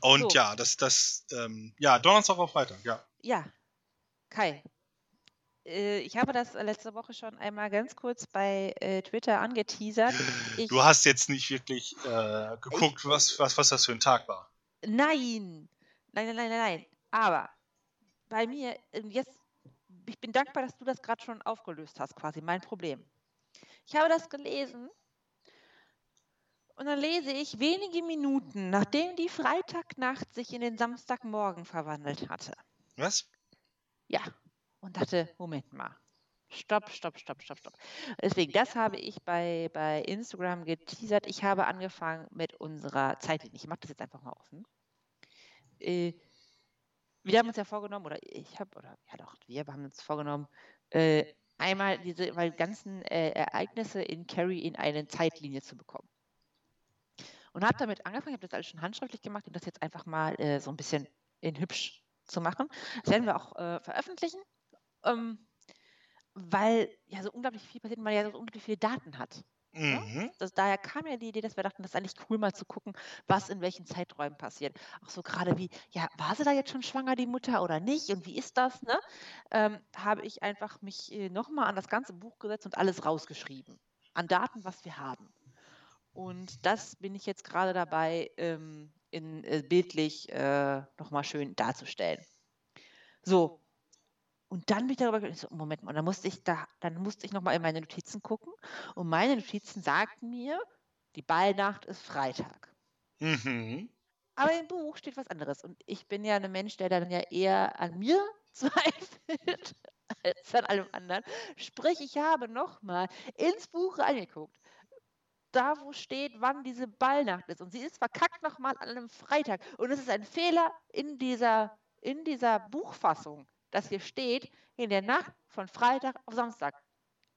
Und So. ja, das, das, ähm, ja, Donnerstag auf Freitag, ja. Ja, Kai. Äh, ich habe das letzte Woche schon einmal ganz kurz bei äh, Twitter angeteasert. Ich, Du hast jetzt nicht wirklich äh, geguckt, was, was, was das für ein Tag war. nein, nein, nein, nein, nein, nein. Aber bei mir, äh, jetzt, ich bin dankbar, dass du das gerade schon aufgelöst hast, quasi mein Problem. Ich habe das gelesen und dann lese ich wenige Minuten, nachdem die Freitagnacht sich in den Samstagmorgen verwandelt hatte. Was? Ja, und dachte, Moment mal. Stopp, stopp, stopp, stopp, stopp. Deswegen, das habe ich bei, bei Instagram geteasert. Ich habe angefangen mit unserer Zeitlinie. Ich mache das jetzt einfach mal offen. Äh, wir haben uns ja vorgenommen, oder ich habe, oder ja doch, wir haben uns vorgenommen, äh, einmal diese weil ganzen äh, Ereignisse in Carrie in eine Zeitlinie zu bekommen. Und habe damit angefangen, ich habe das alles schon handschriftlich gemacht und das jetzt einfach mal äh, so ein bisschen in hübsch zu machen. Das werden wir auch äh, veröffentlichen, ähm, weil ja so unglaublich viel passiert, und man ja so unglaublich viele Daten hat. Mhm. Das, daher kam ja die Idee, dass wir dachten, das ist eigentlich cool, mal zu gucken, was in welchen Zeiträumen passiert. Auch so gerade wie, ja, war sie da jetzt schon schwanger, die Mutter, oder nicht? Und wie ist das? Ne? Ähm, habe ich einfach mich äh, nochmal an das ganze Buch gesetzt und alles rausgeschrieben. An Daten, was wir haben. Und das bin ich jetzt gerade dabei, ähm, in, äh, bildlich äh, nochmal schön darzustellen. So. Und dann bin ich darüber so, Moment mal, dann musste ich da, dann musste ich nochmal in meine Notizen gucken. Und meine Notizen sagten mir, die Ballnacht ist Freitag. Mhm. Aber im Buch steht was anderes. Und ich bin ja ein Mensch, der dann ja eher an mir (laughs) zweifelt als an allem anderen. Sprich, ich habe nochmal ins Buch reingeguckt. Da, wo steht, wann diese Ballnacht ist. Und sie ist verkackt nochmal an einem Freitag. Und es ist ein Fehler in dieser, in dieser Buchfassung, dass hier steht, in der Nacht von Freitag auf Samstag.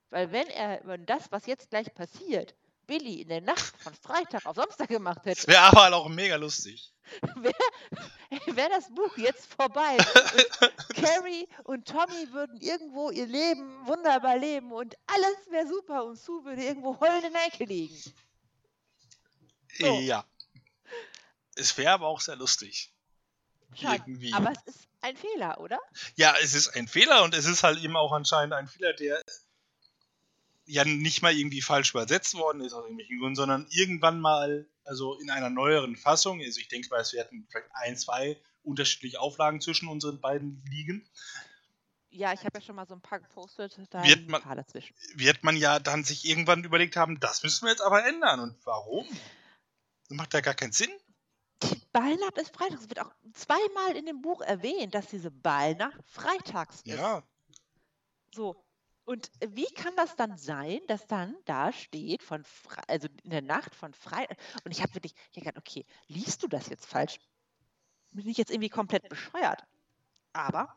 Weil wenn er, wenn das, was jetzt gleich passiert, Billy in der Nacht von Freitag auf Samstag gemacht hätte, Das wäre aber halt auch mega lustig. (laughs) wäre (laughs) wär das Buch jetzt vorbei. Und (laughs) Carrie und Tommy würden irgendwo ihr Leben wunderbar leben und alles wäre super und Sue würde irgendwo heulend in der Ecke liegen. So. Ja. Es wäre aber auch sehr lustig. Schade. Irgendwie. Aber es ist ein Fehler, oder? Ja, es ist ein Fehler und es ist halt eben auch anscheinend ein Fehler, der ja nicht mal irgendwie falsch übersetzt worden ist aus irgendwelchen Gründen, sondern irgendwann mal, also in einer neueren Fassung, also ich denke mal, es werden vielleicht ein, zwei unterschiedliche Auflagen zwischen unseren beiden liegen, Ja, ich habe ja schon mal so ein paar gepostet, da Wird liegen ein man- paar dazwischen. wird man ja dann sich irgendwann überlegt haben, das müssen wir jetzt aber ändern. Und warum? Das macht ja gar keinen Sinn. Die Ballnacht ist freitags. Es wird auch zweimal in dem Buch erwähnt, dass diese Ballnacht freitags ist. Ja. So. Und wie kann das dann sein, dass dann da steht, von Fre also in der Nacht von Freitag, und ich habe wirklich, ich habe gedacht, okay, liest du das jetzt falsch? Bin ich jetzt irgendwie komplett bescheuert? Aber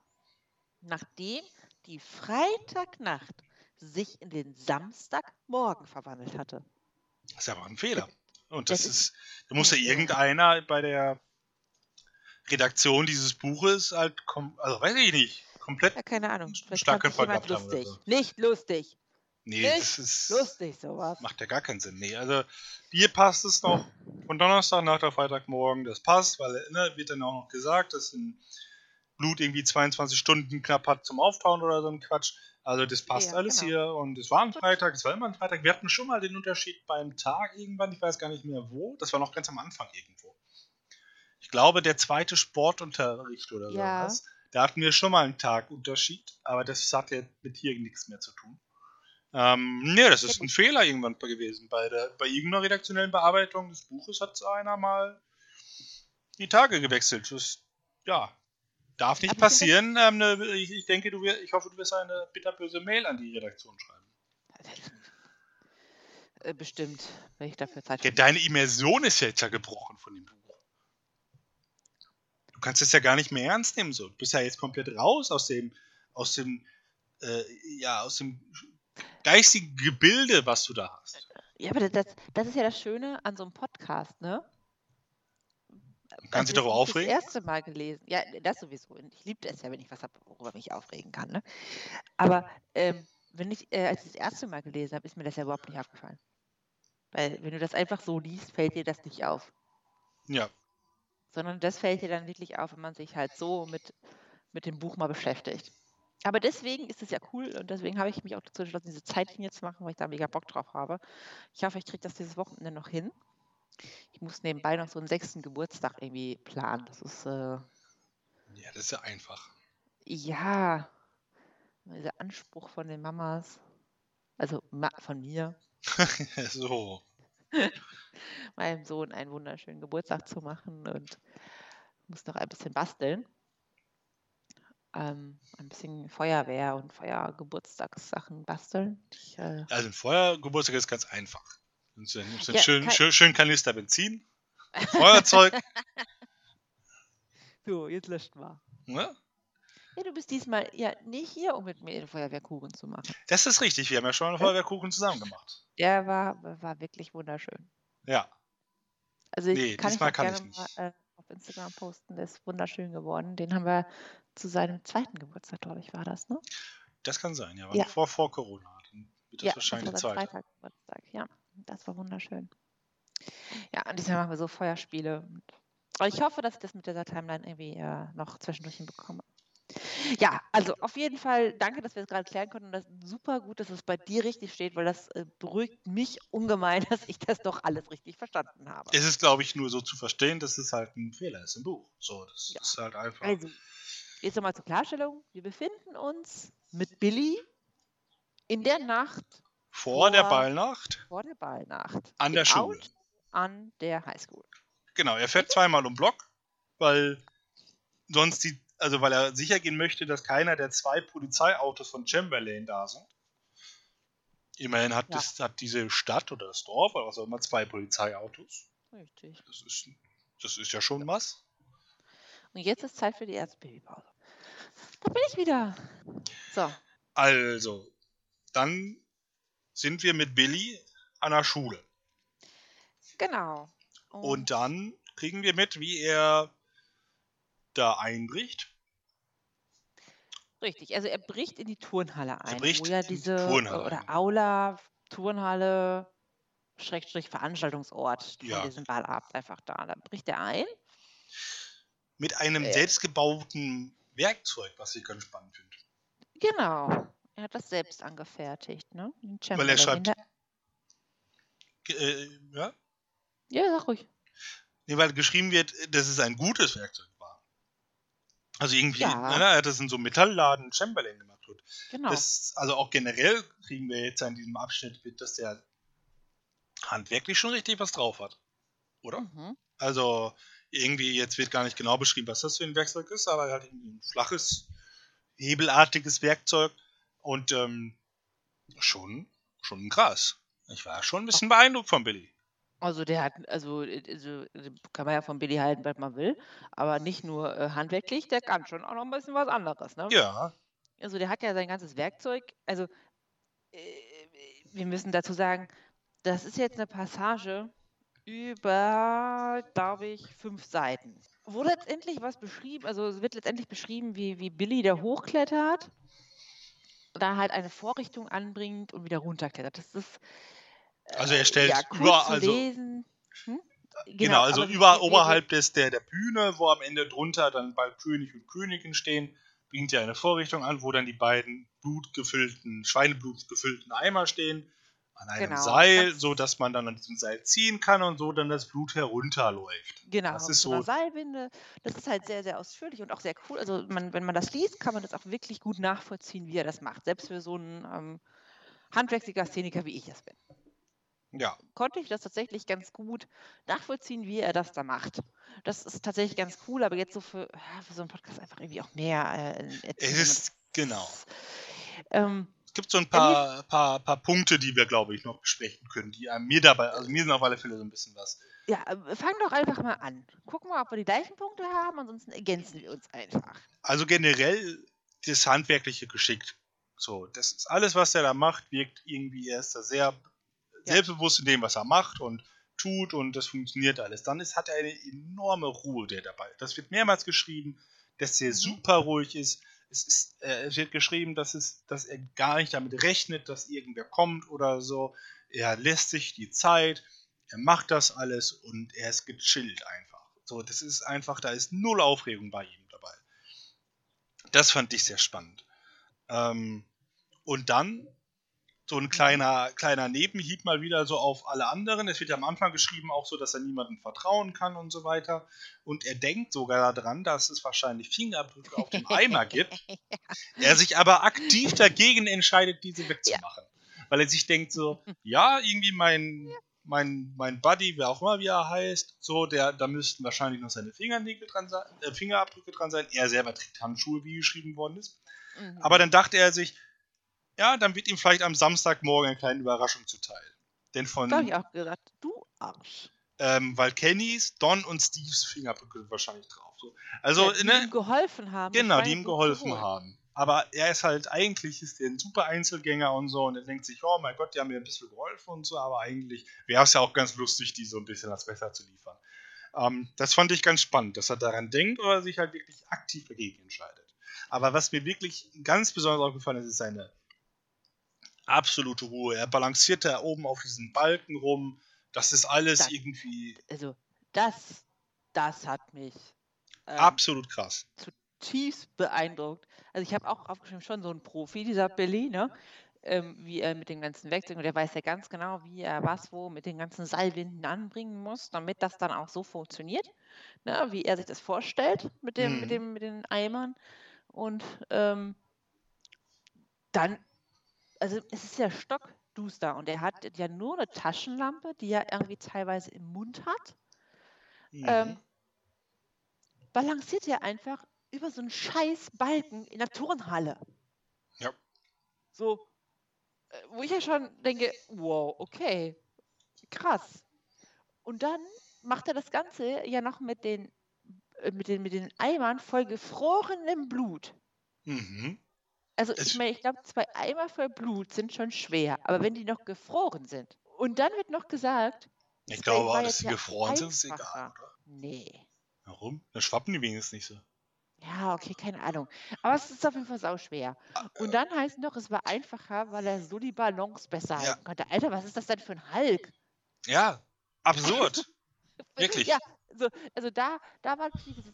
nachdem die Freitagnacht sich in den Samstagmorgen verwandelt hatte. Das ist aber ein Fehler. Und Das das ist- ist, da muss ja irgendeiner bei der Redaktion dieses Buches halt, kom also weiß ich nicht, komplett. Ja, keine Ahnung. Starken jemand lustig. so. Nicht lustig. Nee, Nicht das ist. Lustig, sowas. Macht ja gar keinen Sinn. Nee, also dir passt es noch von Donnerstag nach der Freitagmorgen, das passt, weil ne, wird dann auch noch gesagt, dass ein Blut irgendwie 22 Stunden knapp hat zum Auftauen oder so ein Quatsch. Also das passt Ja, alles genau. hier und es war ein Freitag, es war immer ein Freitag. Wir hatten schon mal den Unterschied beim Tag irgendwann, ich weiß gar nicht mehr wo, das war noch ganz am Anfang irgendwo. Ich glaube, der zweite Sportunterricht oder Ja. sowas, da hatten wir schon mal einen Tagunterschied, aber das hat ja mit hier nichts mehr zu tun. Ähm, nee, das ist ein Fehler irgendwann gewesen. Bei, der, bei irgendeiner redaktionellen Bearbeitung des Buches hat einer mal die Tage gewechselt. Das, ja, darf nicht passieren. Ähm, ne, ich, ich denke, du ich hoffe, du wirst eine bitterböse Mail an die Redaktion schreiben. Äh, Bestimmt, wenn ich dafür Zeit Ja, habe. deine Immersion ist ja jetzt ja gebrochen von dem Buch. Du kannst es ja gar nicht mehr ernst nehmen. So. Du bist ja jetzt komplett raus aus dem, aus dem, äh, ja, aus dem geistigen Gebilde, was du da hast. Ja, aber das, das ist ja das Schöne an so einem Podcast, ne? Dich Also, darüber als ich aufregen. Das erste Mal gelesen. Ja, das sowieso. Ich liebe es ja, wenn ich was habe, worüber ich mich aufregen kann. Ne? Aber ähm, wenn ich, äh, als ich das erste Mal gelesen habe, ist mir das ja überhaupt nicht aufgefallen. Weil wenn du das einfach so liest, fällt dir das nicht auf. Ja, Sondern das fällt dir dann wirklich auf, wenn man sich halt so mit, mit dem Buch mal beschäftigt. Aber deswegen ist es ja cool und deswegen habe ich mich auch dazu entschlossen, diese Zeitlinie zu machen, weil ich da mega Bock drauf habe. Ich hoffe, ich kriege das dieses Wochenende noch hin. Ich muss nebenbei noch so einen sechsten Geburtstag irgendwie planen. Das ist, äh, ja, das ist ja einfach. ja, dieser Anspruch von den Mamas, also von mir, (laughs) so. (laughs) meinem Sohn einen wunderschönen Geburtstag zu machen und muss noch ein bisschen basteln. Ähm, ein bisschen Feuerwehr und Feuergeburtstagssachen basteln. Ich, äh, Also ein Feuergeburtstag ist ganz einfach. Nimmst du nimmst du Ja, schön, kein- schön, schön Kanister Benzin, Feuerzeug, (laughs) so, jetzt löscht mal. ne? Ja, du bist diesmal ja nicht hier, um mit mir den Feuerwehrkuchen zu machen. Das ist richtig, wir haben ja schon einen Ja. Feuerwehrkuchen zusammen gemacht. Der war, war wirklich wunderschön. Ja, Also ich Nee, kann ich diesmal auch kann gerne ich mal nicht. äh, auf Instagram posten. Der ist wunderschön geworden. Den haben wir zu seinem zweiten Geburtstag, glaube ich, war das, ne? das kann sein, ja. War Ja. noch vor, vor Corona. Dann wird das Ja, wahrscheinlich das der war zweiter Geburtstag. Ja, das war wunderschön. Ja, und diesmal machen wir so Feuerspiele. Aber ich hoffe, dass ich das mit dieser Timeline irgendwie äh, noch zwischendurch hinbekomme. Ja, also auf jeden Fall danke, dass wir es gerade klären konnten. Und das ist super gut, dass es bei dir richtig steht, weil das äh, beruhigt mich ungemein, (laughs) dass ich das doch alles richtig verstanden habe. Es ist, glaube ich, nur so zu verstehen, dass es halt ein Fehler ist im Buch. So, das Ja. ist halt einfach. Also, jetzt nochmal zur Klarstellung. Wir befinden uns mit Billy in der Nacht vor der vor- Ballnacht vor der Ballnacht. an der Schule. An der Highschool. Genau, er fährt zweimal um Block, weil sonst die, also weil er sicher gehen möchte, dass keiner der zwei Polizeiautos von Chamberlain da sind. Immerhin hat, Ja. das, hat diese Stadt oder das Dorf oder was auch immer zwei Polizeiautos. Richtig. Das ist, das ist ja schon was. Und jetzt ist Zeit für die erste Babypause. Da bin ich wieder. So, Also, dann sind wir mit Billy an der Schule. genau. Und dann kriegen wir mit, wie er da einbricht. richtig, also er bricht in die Turnhalle ein, bricht ja in die diese Turnhalle oder. Aula, Turnhalle, Schrägstrich Veranstaltungsort von Ja. diesem Ballabend einfach da. Da bricht er ein. Mit einem Äh. selbstgebauten Werkzeug, was ich ganz spannend finde. Genau. Er hat das selbst angefertigt, ne? Weil er schreibt- Äh, ja? Ja, sag ruhig. Nee, weil geschrieben wird, dass es ein gutes Werkzeug war. Also irgendwie, Ja. ne, er hat das in so einem Metallladen Chamberlain gemacht. wird. Genau. Das, also auch generell kriegen wir jetzt in diesem Abschnitt mit, dass der handwerklich schon richtig was drauf hat. Oder? Mhm. Also irgendwie, jetzt wird gar nicht genau beschrieben, was das für ein Werkzeug ist, aber halt irgendwie ein flaches, hebelartiges Werkzeug. Und ähm, Schon, schon krass. Ich war schon ein bisschen beeindruckt von Billy. Also der hat, also, also kann man ja von Billy halten, was man will, aber nicht nur äh, handwerklich, der kann schon auch noch ein bisschen was anderes, ne? Ja. Also der hat ja sein ganzes Werkzeug, also äh, wir müssen dazu sagen, das ist jetzt eine Passage über, glaube ich, fünf Seiten. Wo letztendlich was beschrieben, also es wird letztendlich beschrieben, wie, wie Billy da hochklettert, da halt eine Vorrichtung anbringt und wieder runterklettert. Das ist Also er stellt ja, über, also lesen. Hm? genau, also aber wie- über oberhalb des der der Bühne, wo am Ende drunter dann bald König und Königin stehen, bringt er eine Vorrichtung an, wo dann die beiden blutgefüllten, Schweineblutgefüllten Eimer stehen an einem Genau. Seil, so dass man dann an diesem Seil ziehen kann und so dann das Blut herunterläuft. Genau, Das ist so einer so Seilwinde. Das ist halt sehr, sehr ausführlich und auch sehr cool. Also man, wenn man das liest, kann man das auch wirklich gut nachvollziehen, wie er das macht. Selbst für so einen ähm, handwerklicher Szeniker, wie ich es bin. ja, Konnte ich das tatsächlich ganz gut nachvollziehen, wie er das da macht. Das ist tatsächlich ganz cool, aber jetzt so für, für so einen Podcast einfach irgendwie auch mehr äh, es ist genau. das- Ähm, Es gibt so ein paar, paar, paar Punkte, die wir, glaube ich, noch besprechen können, die an mir dabei, also mir sind auf alle Fälle so ein bisschen was. ja, äh, fang doch einfach mal an. Gucken wir, ob wir die gleichen Punkte haben, ansonsten ergänzen wir uns einfach. Also generell das handwerkliche Geschick. So, das ist alles, was er da macht, wirkt irgendwie, er ist da sehr selbstbewusst in dem, was er macht und tut und das funktioniert alles. Dann ist, hat er eine enorme Ruhe der dabei. Das wird mehrmals geschrieben, dass er Mhm. super ruhig ist. Es, ist äh, es wird geschrieben, dass, es, dass er gar nicht damit rechnet, dass irgendwer kommt oder so. Er lässt sich die Zeit, er macht das alles und er ist gechillt einfach. So, das ist einfach, da ist null Aufregung bei ihm dabei. Das fand ich sehr spannend. Ähm, und dann so ein kleiner, kleiner Nebenhieb mal wieder so auf alle anderen. Es wird ja am Anfang geschrieben auch so, dass er niemandem vertrauen kann und so weiter. Und er denkt sogar daran, dass es wahrscheinlich Fingerabdrücke auf dem Eimer gibt. (laughs) Er sich aber aktiv dagegen entscheidet, diese wegzumachen. Weil er sich denkt so, ja, irgendwie mein, mein, mein Buddy, wer auch immer wie er heißt, so, der, da müssten wahrscheinlich noch seine Fingernägel dran sein, äh, Fingerabdrücke dran sein. Er selber trägt Handschuhe, wie geschrieben worden ist. Mhm. Aber dann dachte er sich, ja, dann wird ihm vielleicht am Samstagmorgen eine kleine Überraschung zuteil. Denn von, Da habe ich auch gedacht, du Arsch. ähm, weil Kennys, Don und Steves Fingerabdrücke wahrscheinlich drauf. So. Also, ja, die ne, ihm geholfen haben. genau, die ihm so geholfen holen. haben. Aber er ist halt, eigentlich ist er ein super Einzelgänger und so und er denkt sich, oh mein Gott, die haben mir ein bisschen geholfen und so, aber eigentlich wäre es ja auch ganz lustig, die so ein bisschen als besser zu liefern. Ähm, das fand ich ganz spannend, dass er daran denkt oder sich halt wirklich aktiv dagegen entscheidet. Aber was mir wirklich ganz besonders aufgefallen ist, ist seine absolute Ruhe. Er balanciert da oben auf diesen Balken rum. Das ist alles Das- irgendwie Also, das, das hat mich ähm, absolut krass. zutiefst beeindruckt. Also, ich habe auch aufgeschrieben, schon so ein Profi, dieser Billy, ne? Ähm, wie er mit den ganzen Werkzeugen, und der weiß ja ganz genau, wie er was wo mit den ganzen Seilwinden anbringen muss, damit das dann auch so funktioniert, ne? wie er sich das vorstellt mit, dem, Mhm. mit, dem, mit den Eimern. Und ähm, dann, also es ist ja stockduster und er hat ja nur eine Taschenlampe, die er irgendwie teilweise im Mund hat. Mhm. Ähm, balanciert er einfach über so einen scheiß Balken in der Turnhalle. Ja. So, äh, wo ich ja schon denke, wow, okay, krass. Und dann macht er das Ganze ja noch mit den, äh, mit den, mit den Eimern voll gefrorenem Blut. Mhm. Also ich meine, ich glaube, zwei Eimer voll Blut sind schon schwer, aber wenn die noch gefroren sind. Und dann wird noch gesagt, Ich glaube, war dass ja gefroren sind, ist egal, oder? nee. Warum? Dann schwappen die wenigstens nicht so. Ja, okay, keine Ahnung. Aber es ist auf jeden Fall sau schwer. Und dann heißt noch, es war einfacher, weil er so die Balance besser Ja. halten konnte. Alter, was ist das denn für ein Hulk? Ja, absurd. (laughs) Wirklich? Ja, so, also da, da war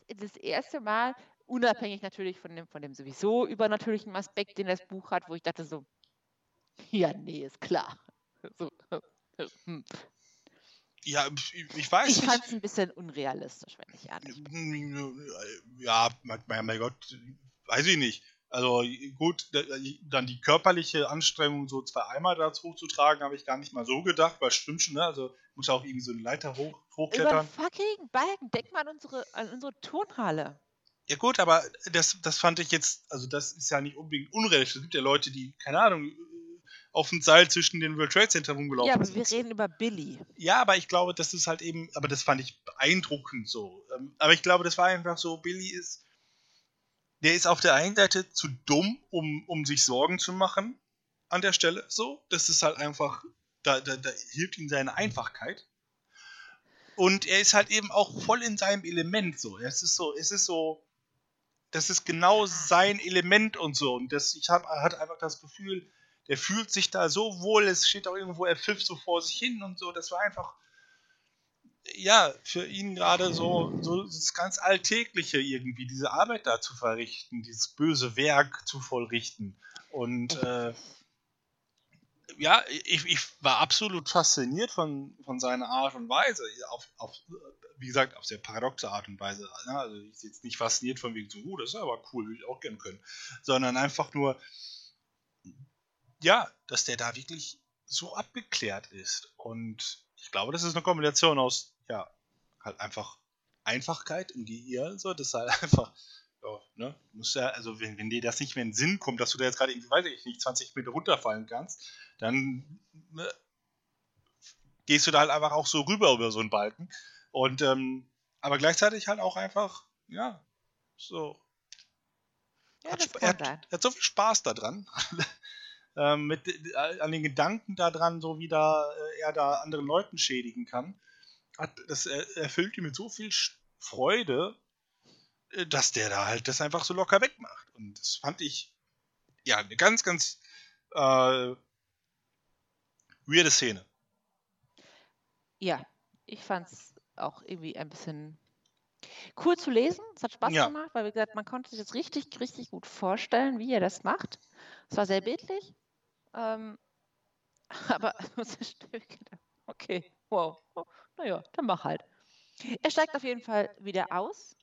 das erste Mal, unabhängig natürlich von dem, von dem sowieso übernatürlichen Aspekt, den das Buch hat, wo ich dachte so, ja, nee, ist klar. (laughs) So, (laughs) hm. Ja, ich, weiß Ich fand es ein bisschen unrealistisch, wenn ich ehrlich bin. Ja, mein, Gott, weiß ich nicht. Also gut, da- dann die körperliche Anstrengung, so zwei Eimer dazu hochzutragen, habe ich gar nicht mal so gedacht, weil stimmt schon, ne? Also muss ja auch irgendwie so eine Leiter hoch, Über hochklettern. einen fucking Balken, denk mal an unsere, an unsere Turnhalle. Ja gut, aber das, das fand ich jetzt, also das ist ja nicht unbedingt unrealistisch. Es gibt ja Leute, die, keine Ahnung, auf dem Seil zwischen den World Trade Center rumgelaufen Ja, aber sind. wir reden über Billy. Ja, aber ich glaube, das ist halt eben, aber das fand ich beeindruckend so. Ähm, Aber ich glaube, das war einfach so, Billy ist, der ist auf der einen Seite zu dumm, um, um sich Sorgen zu machen an der Stelle so. Das ist halt einfach, da, da, da hilft ihm seine Einfachkeit. Und er ist halt eben auch voll in seinem Element so. Es ist so, es ist so, das ist genau sein Element und so. Und das, ich habe hat einfach das Gefühl, der fühlt sich da so wohl, es steht auch irgendwo, er pfifft so vor sich hin und so. Das war einfach, ja, für ihn gerade so, so das ganz Alltägliche irgendwie, diese Arbeit da zu verrichten, dieses böse Werk zu vollrichten. Und äh, ja, ich, ich war absolut fasziniert von, von seiner Art und Weise. Auf, auf, wie gesagt, auf sehr paradoxe Art und Weise. Ja, also ich bin jetzt nicht fasziniert von wegen so, oh, das ist aber cool, würde ich auch gern können. Sondern einfach nur, ja, dass der da wirklich so abgeklärt ist. Und ich glaube, das ist eine Kombination aus, ja, halt einfach Einfachkeit im Gehirn, so, das ist halt (laughs) einfach, ne, muss ja, also wenn, wenn dir das nicht mehr in den Sinn kommt, dass du da jetzt gerade irgendwie, weiß ich nicht, 20 Meter runterfallen kannst, dann ne, gehst du da halt einfach auch so rüber über so einen Balken. Und, ähm, aber gleichzeitig halt auch einfach, ja, so. Ja, hat, er, hat, hat so viel Spaß daran. (laughs) ähm, mit, äh, an den Gedanken daran, so wie da äh, er da anderen Leuten schädigen kann. Hat, das er, erfüllt ihn mit so viel Freude, äh, dass der da halt das einfach so locker wegmacht. Und das fand ich ja eine ganz, ganz äh, weirde Szene. Ja, ich fand es auch irgendwie ein bisschen cool zu lesen. Es hat Spaß Ja. gemacht, weil wie gesagt, man konnte sich das richtig, richtig gut vorstellen, wie er das macht. Es war sehr bildlich. Ähm, (laughs) aber okay, wow, oh, naja, dann mach halt. Er steigt auf jeden Fall wieder aus,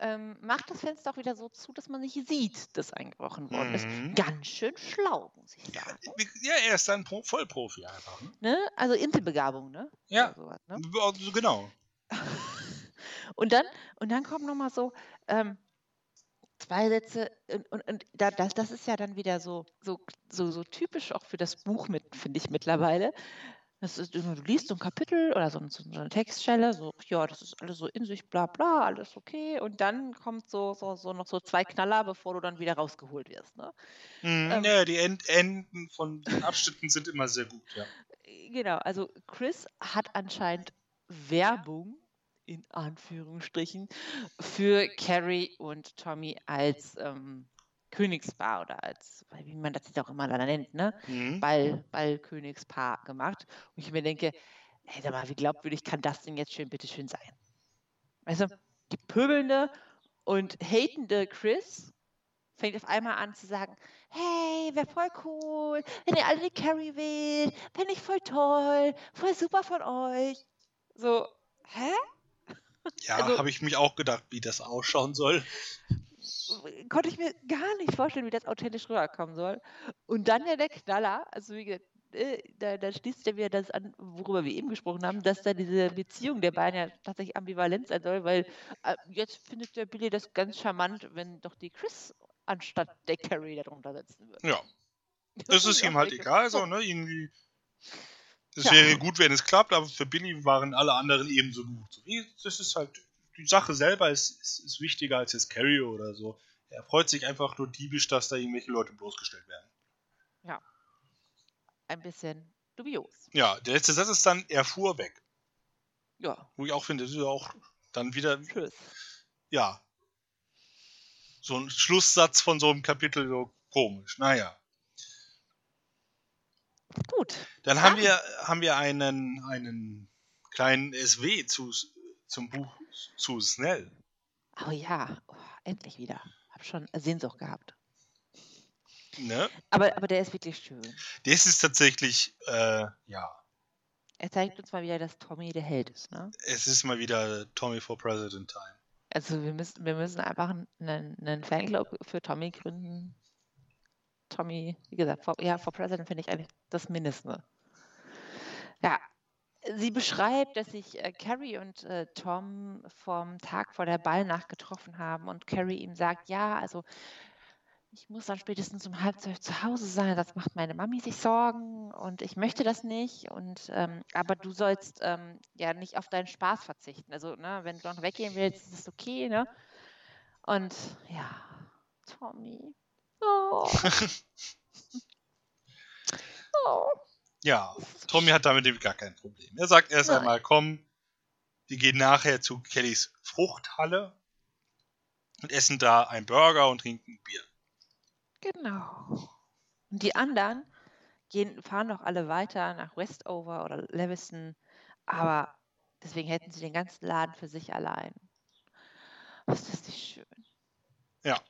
ähm, macht das Fenster auch wieder so zu, dass man nicht sieht, dass eingebrochen worden ist. Mhm. Ganz schön schlau, muss ich sagen. ja, er ist dann Pro Vollprofi einfach. Ne? Ne? Also Inselbegabung, ne? Ja. Sowas, ne? Also genau. (laughs) Und dann, und dann kommen nochmal so ähm, zwei Sätze, und, und, und da, das, das ist ja dann wieder so, so, so, so typisch auch für das Buch mit, finde ich mittlerweile. Das ist, du, liest so ein Kapitel oder so, so eine Textstelle, so, ja, das ist alles so in sich, bla bla, alles okay. Und dann kommt so, so, so noch so zwei Knaller, bevor du dann wieder rausgeholt wirst. Ne? Mhm, Ähm. ja, die End Enden von den Abschnitten sind immer sehr gut, ja. Genau, also Chris hat anscheinend Werbung in Anführungsstrichen für Carrie und Tommy als ähm, Königspaar oder als, wie man das jetzt auch immer dann nennt, ne? Mhm. Ball, Ballkönigspaar gemacht. Und ich mir denke, hey, sag mal, wie glaubwürdig kann das denn jetzt schön, bitteschön sein? Also, die pöbelnde und hatende Chris fängt auf einmal an zu sagen, hey, wäre voll cool, wenn ihr alle die Carrie wählt, fände ich voll toll, voll super von euch. So, hä? Ja, also- habe ich mich auch gedacht, wie das ausschauen soll. Konnte ich mir gar nicht vorstellen, wie das authentisch rüberkommen soll. Und dann ja der Knaller, also wie gesagt, äh, da, da schließt er wieder das an, worüber wir eben gesprochen haben, dass da diese Beziehung der beiden ja tatsächlich ambivalent sein soll, weil äh, jetzt findet der Billy das ganz charmant, wenn doch die Chris anstatt der Carrie darunter sitzen würde. Ja, das ist ihm halt egal, so, ne? Irgendwie. Es Ja. wäre gut, wenn es klappt, aber für Billy waren alle anderen ebenso gut. Das ist halt, die Sache selber ist, ist, ist wichtiger als jetzt Carrie oder so. Er freut sich einfach nur diebisch, dass da irgendwelche Leute bloßgestellt werden. Ein bisschen dubios. Ja, der letzte Satz ist dann, er fuhr weg. Ja, Wo ich auch finde, das ist ja auch dann wieder, tschüss. ja, so ein Schlusssatz von so einem Kapitel so komisch. Naja. Gut. Dann haben Dann- wir, haben wir einen, einen kleinen SW zu, zum Buch zu Snell. Oh ja, oh, endlich wieder. Hab schon Sehnsucht gehabt. Ne? Aber, aber der ist wirklich schön. Das ist tatsächlich, äh, ja, Er zeigt uns mal wieder, dass Tommy der Held ist. Ne? es ist mal wieder Tommy for President Time. Also wir müssen, wir müssen einfach einen, einen Fanclub für Tommy gründen. Tommy, wie gesagt, for, ja, for President finde ich eigentlich das Mindeste. Ja, sie beschreibt, dass sich äh, Carrie und äh, Tom vom Tag vor der Ballnacht getroffen haben und Carrie ihm sagt, ja, also ich muss dann spätestens um halb zwölf zu Hause sein, das macht meine Mami sich Sorgen und ich möchte das nicht. Und ähm, aber du sollst ähm, ja nicht auf deinen Spaß verzichten. Also, ne, wenn du noch weggehen willst, ist es okay, ne? Und ja, Tommy. Oh. (laughs) oh. Ja, Tommy hat damit gar kein Problem. Er sagt erst Nein. einmal, komm, wir gehen nachher zu Kellys Fruchthalle und essen da einen Burger und trinken Bier. Genau. Und die anderen gehen, fahren doch alle weiter nach Westover oder Lewiston, aber deswegen hätten sie den ganzen Laden für sich allein. ist das nicht schön? Ja.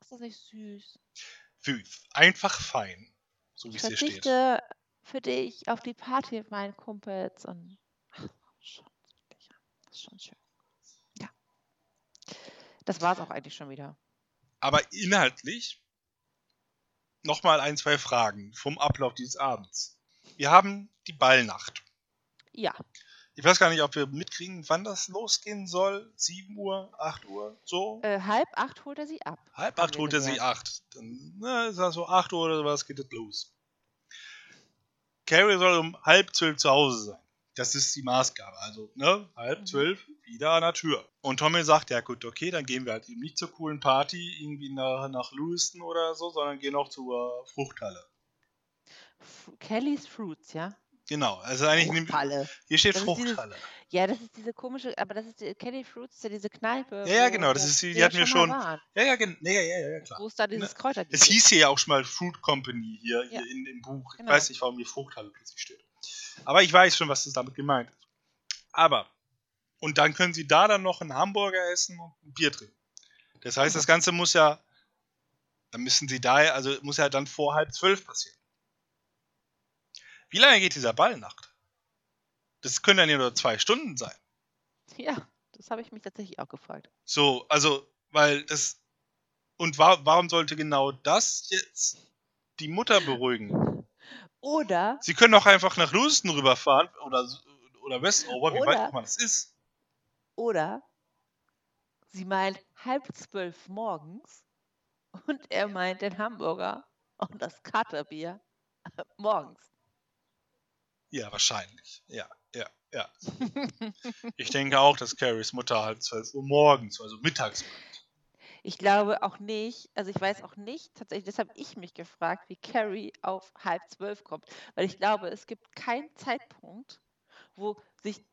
Ist das nicht süß? Süß. Einfach fein. So wie es hier steht. Für dich auf die Party mit meinen Kumpels und ach, schon, das ist schon schön. Ja. Das war es auch eigentlich schon wieder. Aber inhaltlich nochmal ein, zwei Fragen vom Ablauf dieses Abends. Wir haben die Ballnacht. Ja. Ich weiß gar nicht, ob wir mitkriegen, wann das losgehen soll. 7 Uhr, 8 Uhr, so? Äh, halb acht holt er sie ab. Halb acht holt er sie acht. Dann na, ist das so 8 Uhr oder sowas, geht es los. Carrie soll um halb zwölf zu Hause sein. Das ist die Maßgabe. Also, ne, halb mhm. zwölf wieder an der Tür. Und Tommy sagt, ja gut, okay, dann gehen wir halt eben nicht zur coolen Party, irgendwie nach, nach Lewiston oder so, sondern gehen auch zur Fruchthalle. F Kelly's Fruits, ja? Genau, also eigentlich Fruchthalle. hier steht das Fruchthalle. Dieses, ja, das ist diese komische, aber das ist die Kelly Fruits, ja diese Kneipe. Ja, ja, genau, das ist die, die hatten wir schon. Ja, ja, ja, ja, ja, klar. Wo es da dieses ne, Kräuter. Es hieß hier ja auch schon mal Fruit Company hier, ja. hier in dem Buch. Genau. Ich weiß nicht, warum hier Fruchthalle plötzlich steht. Aber ich weiß schon, was das damit gemeint ist. Aber, und dann können sie da dann noch einen Hamburger essen und ein Bier trinken. Das heißt, das Ganze muss ja, dann müssen sie da, also muss ja dann vor halb zwölf passieren. Wie lange geht dieser Ballnacht? Das können dann ja nur zwei Stunden sein. Ja, das habe ich mich tatsächlich auch gefragt. So, also, weil das. Und wa warum sollte genau das jetzt die Mutter beruhigen? Oder. Sie können auch einfach nach Lewiston rüberfahren oder, oder Westover, wie oder, weit auch immer das ist. Oder sie meint halb zwölf morgens und er meint den Hamburger und das Katerbier (laughs) morgens. Ja, wahrscheinlich. Ja, ja, ja. (laughs) ich denke auch, dass Carries Mutter halt 12 Uhr morgens, also mittags meint. Ich glaube auch nicht, also ich weiß auch nicht, tatsächlich, deshalb habe ich mich gefragt, wie Carrie auf halb zwölf kommt. Weil ich glaube, es gibt keinen Zeitpunkt, wo sich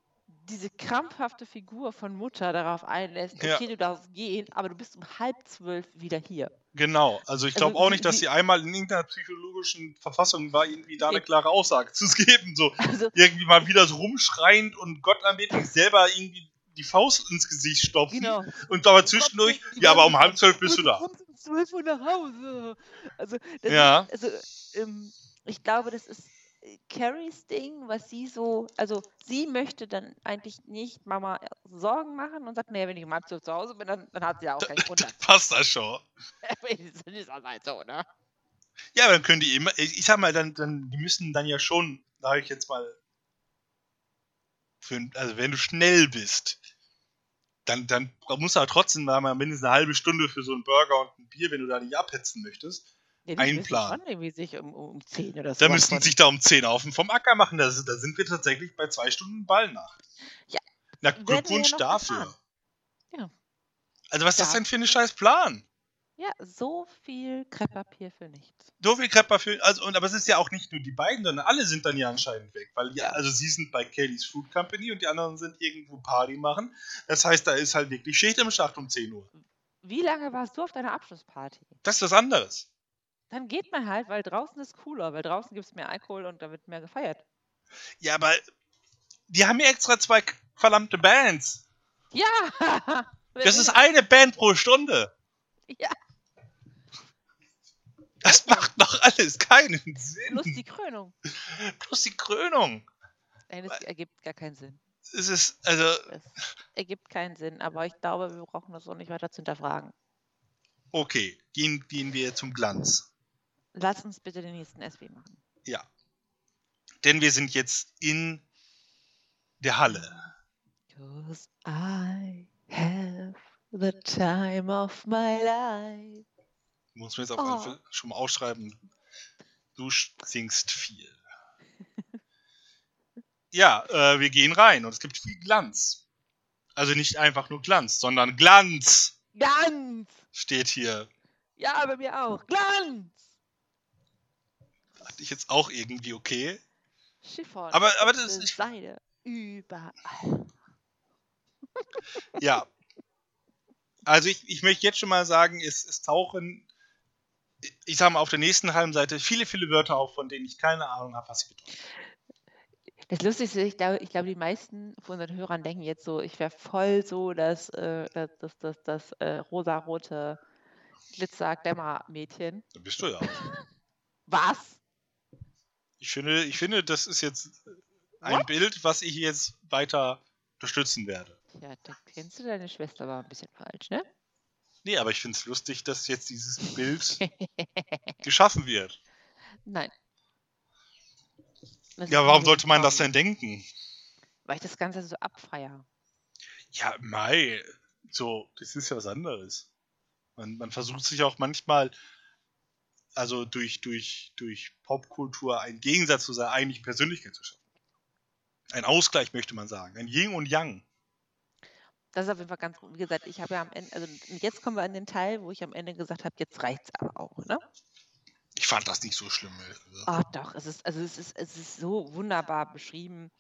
diese krampfhafte Figur von Mutter darauf einlässt, okay, ja. du darfst gehen, aber du bist um halb zwölf wieder hier. Genau, also ich glaube also, auch nicht, dass sie einmal in irgendeiner psychologischen Verfassung war, irgendwie da eine klare Aussage zu (laughs) geben. So also, irgendwie mal wieder so rumschreiend und Gott anbeten, selber irgendwie die Faust ins Gesicht stopfen. Genau. Und aber zwischendurch, Gott, ja, aber um halb zwölf bist du da. Um zwölf Uhr nach Hause. Also, ja. Ist, also ähm, ich glaube, das ist Carries Ding, was sie so, also sie möchte dann eigentlich nicht Mama Sorgen machen und sagt, nee, wenn ich halb zu Hause bin, dann, dann hat sie ja auch keinen Grund. (laughs) Passt das schon. (laughs) ist halt so, ne? Ja, dann können die immer, ich sag mal, dann, dann, die müssen dann ja schon, sag ich jetzt mal, für, also wenn du schnell bist, dann, dann musst du halt trotzdem mal mindestens eine halbe Stunde für so einen Burger und ein Bier, wenn du da nicht abhetzen möchtest. Ja, einplanen. Schon irgendwie sich um, um 10 oder so. Da müssen sich da um 10 auf vom Acker machen. Da, da sind wir tatsächlich bei zwei Stunden Ballnacht. Ja. Na, Glückwunsch ja dafür. Ja. Also, was ist das denn für ein scheiß Plan? Ja, so viel Krepppapier für nichts. So viel Krepppapier, also, und, aber es ist ja auch nicht nur die beiden, sondern alle sind dann ja anscheinend weg. Weil ja, also sie sind bei Kelly's Food Company und die anderen sind irgendwo Party machen. Das heißt, da ist halt wirklich Schicht im Schacht um 10 Uhr. Wie lange warst du auf deiner Abschlussparty? Das ist was anderes. Dann geht man halt, weil draußen ist cooler, weil draußen gibt es mehr Alkohol und da wird mehr gefeiert. Ja, aber die haben ja extra zwei verdammte Bands. Ja! (laughs) Das ist eine Band pro Stunde. Ja. Das macht doch alles keinen Sinn. Plus die Krönung. Plus die Krönung. Nein, das ergibt gar keinen Sinn. Es ist, also. Es ergibt keinen Sinn, aber ich glaube, wir brauchen das auch nicht weiter zu hinterfragen. Okay, gehen, gehen wir zum Glanz. Lass uns bitte den nächsten SW machen. Ja. Denn wir sind jetzt in der Halle. Cause I have the time of my life. Muss mir jetzt auf Oh. schon mal ausschreiben. Du singst viel. (laughs) ja, äh, wir gehen rein und es gibt viel Glanz. Also nicht einfach nur Glanz, sondern Glanz Glanz! steht hier. Ja, bei mir auch. Glanz! Fand ich jetzt auch irgendwie okay. Chiffon. Aber- aber das ist- Seide. Überall. (laughs) Ja. Also ich, ich möchte jetzt schon mal sagen, es, es tauchen, ich sag mal, auf der nächsten halben Seite viele, viele Wörter auf, von denen ich keine Ahnung habe, was sie bedeuten. Das Lustigste, ich glaube, ich glaube, die meisten von unseren Hörern denken jetzt so, ich wäre voll so das, äh, das, das, das, das äh, rosarote Glitzer-Glamour-Mädchen. Da bist du ja auch. (laughs) Was? Ich finde, ich finde, das ist jetzt ein What? Bild, was ich jetzt weiter unterstützen werde. Ja, da kennst du deine Schwester aber ein bisschen falsch, ne? Nee, aber ich finde es lustig, dass jetzt dieses Bild (laughs) geschaffen wird. Nein. Das Ja, warum sollte man das denn denken? Weil ich das Ganze so abfeier. Ja, Mai, so, das ist ja was anderes. Man, man versucht sich auch manchmal, also durch, durch, durch Popkultur einen Gegensatz zu seiner eigentlichen Persönlichkeit zu schaffen. Ein Ausgleich, möchte man sagen. Ein Yin und Yang. Das ist auf jeden Fall ganz gut. Wie gesagt, ich habe ja am Ende, also jetzt kommen wir an den Teil, wo ich am Ende gesagt habe, jetzt reicht's aber auch, ne? Ich fand das nicht so schlimm. Ah, doch, es ist, also es ist, es ist so wunderbar beschrieben,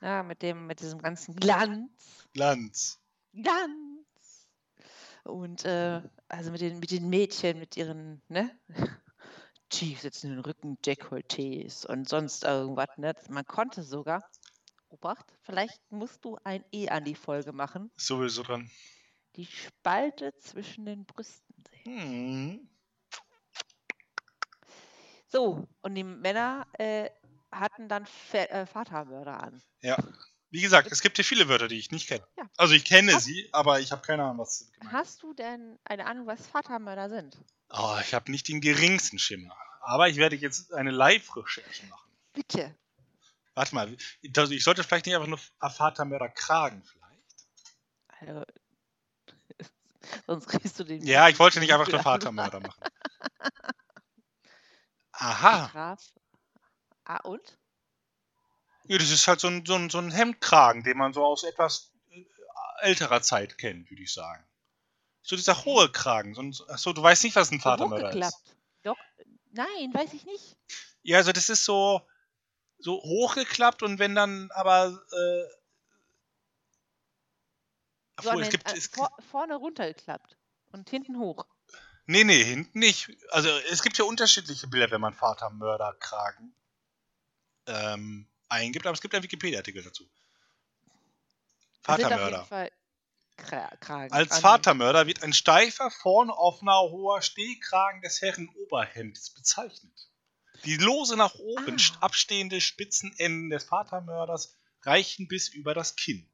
ja, mit dem, mit diesem ganzen Glanz. Glanz. Glanz. Und äh, also mit den, mit den Mädchen, mit ihren, ne? Tief sitzenden Rücken, Dekolletés und sonst irgendwas, ne? Man konnte sogar, Obacht, vielleicht musst du ein E an die Folge machen, sowieso dran. die Spalte zwischen den Brüsten sehen. Hm. So, und die Männer äh, hatten dann Fe äh, Vatermörder an. Ja. Wie gesagt, es gibt hier viele Wörter, die ich nicht kenne. Ja. Also ich kenne Hast- sie, aber ich habe keine Ahnung, was sie gemeint Hast du denn eine Ahnung, was Vatermörder sind? Oh, ich habe nicht den geringsten Schimmer. Aber ich werde jetzt eine Live-Recherche machen. Bitte. Warte mal, also ich sollte vielleicht nicht einfach nur Vatermörder kragen, vielleicht. Also, (laughs) sonst kriegst du den. Ja, ich wollte nicht einfach nur Vatermörder machen. (laughs) Aha. Graf. Ah, und? Ja, das ist halt so ein, so, ein, so ein Hemdkragen, den man so aus etwas äh, älterer Zeit kennt, würde ich sagen. So dieser hohe Kragen. So ein, achso, du weißt nicht, was ein So Vatermörder ist. hochgeklappt. Doch, nein, weiß ich nicht. Ja, also das ist so, so hochgeklappt und wenn dann aber. Äh, So obwohl, es gibt, äh, es, vor, vorne runtergeklappt und hinten hoch. Nee, nee, hinten nicht. Also es gibt ja unterschiedliche Bilder, wenn man Vatermörderkragen ähm, eingibt, aber es gibt einen Wikipedia-Artikel dazu. Vatermörder. Jeden Fall Kra Kragen. Als an- Vatermörder wird ein steifer, vorne offener, hoher Stehkragen des Herrenoberhemdes bezeichnet. Die lose nach oben Ah. st- abstehende Spitzenenden des Vatermörders reichen bis über das Kinn.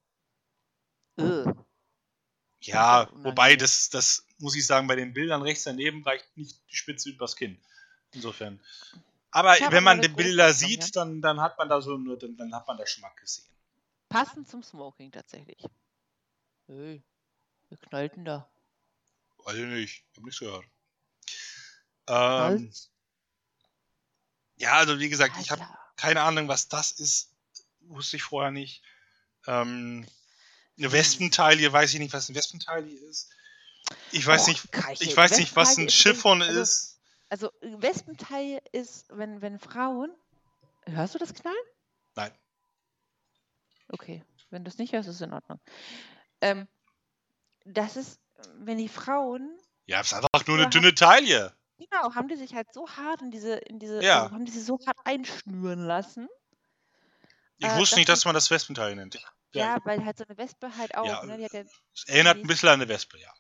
Ugh. Ja, auch wobei das, das muss ich sagen, bei den Bildern rechts daneben reicht nicht die Spitze übers Kinn. Insofern. Aber wenn man die Bilder sieht, dann, dann hat man da so eine, dann, dann hat man das schon mal gesehen. Passend zum Smoking tatsächlich. Hey, wir knallten da. Weiß ich nicht, hab nichts gehört. Ähm, Was? ja, also wie gesagt, ich habe keine Ahnung, was das ist. Wusste ich vorher nicht. Ähm, eine Wespentaille, weiß ich nicht, was eine Wespentaille ist. Ich weiß Och, nicht, Keichel, ich weiß nicht, was ein Wespentaille ist Chiffon übrigens- ist. Also, also Wespenteil ist, wenn, wenn Frauen. Hörst du das Knallen? Nein. Okay, wenn du es nicht hörst, ist es in Ordnung. Ähm, das ist, wenn die Frauen, Ja, es ist einfach nur eine dünne Taille. genau, haben die sich halt so hart in diese, in diese, Ja. also haben die sich so hart einschnüren lassen. Ich Äh, wusste nicht, dass man das Wespentaille nennt. Ja, ja, weil halt so eine Wespe halt auch, Ja, ne, ja, es erinnert ein bisschen an eine Wespe, ja.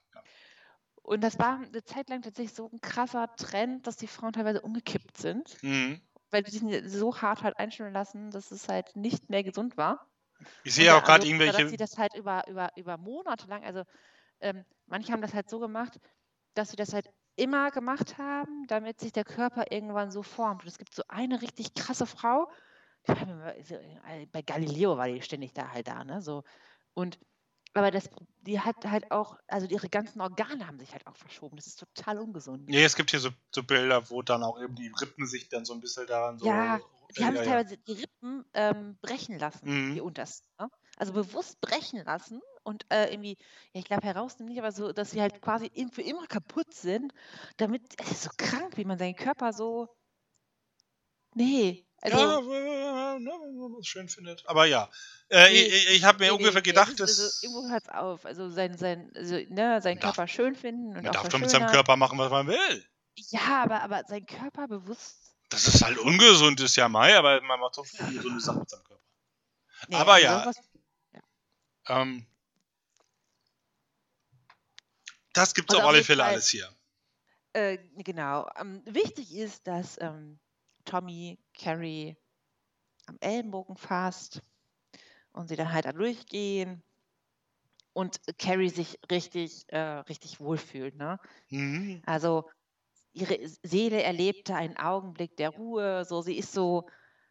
und das war eine Zeit lang tatsächlich so ein krasser Trend, dass die Frauen teilweise umgekippt sind, Mhm. weil die sich so hart halt einschnüren lassen, dass es halt nicht mehr gesund war. Ich sehe der auch gerade war, Dass sie irgendwelche. das halt über, über, über Monate lang, also ähm, manche haben das halt so gemacht, dass sie das halt immer gemacht haben, damit sich der Körper irgendwann so formt. Und es gibt so eine richtig krasse Frau, bei Galileo war die ständig da halt da, ne? So. Und Aber das, die hat halt auch, also ihre ganzen Organe haben sich halt auch verschoben. Das ist total ungesund. Nee, es gibt hier so, so Bilder, wo dann auch eben die Rippen sich dann so ein bisschen daran so. Ja, die haben ja, sich teilweise die Rippen ähm, brechen lassen, Mhm. die untersten. Ne? Also bewusst brechen lassen und äh, irgendwie, ja, ich glaube herausnehmen nicht, aber so, dass sie halt quasi für immer kaputt sind, damit, es ist so krank, wie man seinen Körper so, nee, also, ja, ne, wenn man es schön findet. Aber ja, äh, Nee, ich, ich habe mir nee, ungefähr nee, gedacht, es ist, dass also, irgendwo hört's auf, also sein, sein, also, ne, seinen Darf- Körper schön finden und man auch darf doch mit seinem. Körper machen, was man will. Ja, aber, aber sein Körper bewusst, Das ist halt ungesund, ist ja Mai, aber man macht so viele gesunde Sachen mit seinem Körper. Aber also ja. sowas- Ähm, das gibt's Und auf alle Fälle alles hier. Äh, genau. Ähm, wichtig ist, dass ähm, Tommy Carrie am Ellenbogen fasst und sie dann halt da durchgehen und Carrie sich richtig, äh, richtig wohlfühlt. Ne? Mhm. Also ihre Seele erlebte einen Augenblick der Ruhe. So, sie ist so.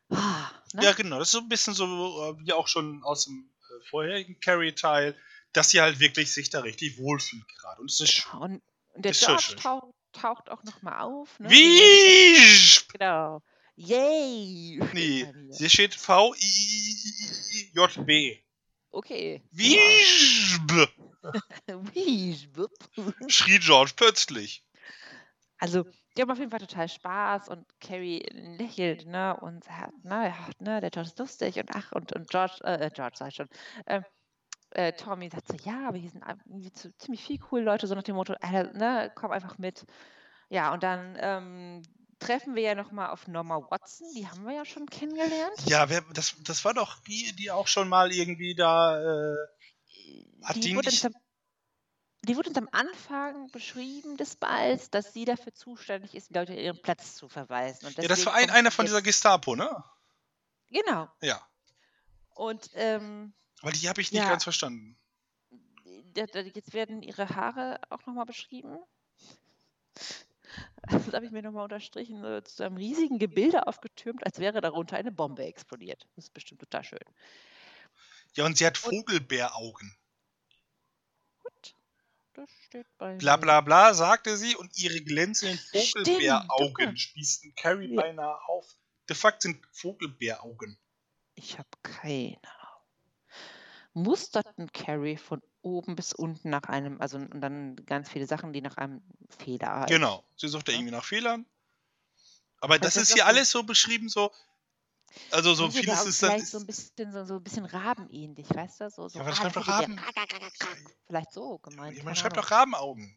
Ah, ne? Ja, genau. Das ist so ein bisschen so, äh, wie auch schon aus dem äh, vorherigen Carrie-Teil, dass sie halt wirklich sich da richtig wohlfühlt gerade. Und es ist schön. Und, und der Ist George taucht, taucht auch nochmal auf. Ne? Wie? Genau. Yay! (laughs) Nee, hier steht V-I-J-B. Okay. Wie? (laughs) Wie? (laughs) schrie George plötzlich. Also, die haben auf jeden Fall total Spaß und Carrie lächelt, ne, und sagt, ne, ja, ne, der George ist lustig und ach, und, und George, äh, George sag ich schon, ähm, äh, Tommy sagt so, ja, aber hier sind ziemlich viele coole Leute, so nach dem Motto, äh, ne, komm einfach mit. Ja, und dann ähm, treffen wir ja nochmal auf Norma Watson, die haben wir ja schon kennengelernt. Ja, wer, das, das war doch die, die auch schon mal irgendwie da. Äh, Hat die wurde nicht- am, die wurde uns am Anfang beschrieben des Balls, dass sie dafür zuständig ist, die Leute ihren Platz zu verweisen. Ja, das war ein, einer von dieser Gestapo, ne? Genau. Ja. Und ähm, Weil die habe ich nicht Ja. ganz verstanden. jetzt werden ihre Haare auch nochmal beschrieben. Das habe ich mir nochmal unterstrichen, äh, zu einem riesigen Gebilde aufgetürmt, als wäre darunter eine Bombe explodiert. Das ist bestimmt total schön. Ja, und sie hat Vogelbeeraugen. Gut, das steht bei Bla mir. bla bla, sagte sie, und ihre glänzenden Vogelbeeraugen guck. spießten Carrie Ja. beinahe auf. De facto sind Vogelbeeraugen. Ich habe keine. Musterten Carrie von oben bis unten nach einem, also und dann ganz viele Sachen, die nach einem Fehler halt. Genau. Sie suchte Ja. irgendwie nach Fehlern. Aber das das ist hier alles so beschrieben, so. Also so vieles Augen ist dann. vielleicht so ein bisschen, so, so ein bisschen rabenähnlich, weißt du? So, so Ja, aber das schreibt doch Raben-. Vielleicht so gemeint. Man keine schreibt doch Rabenaugen.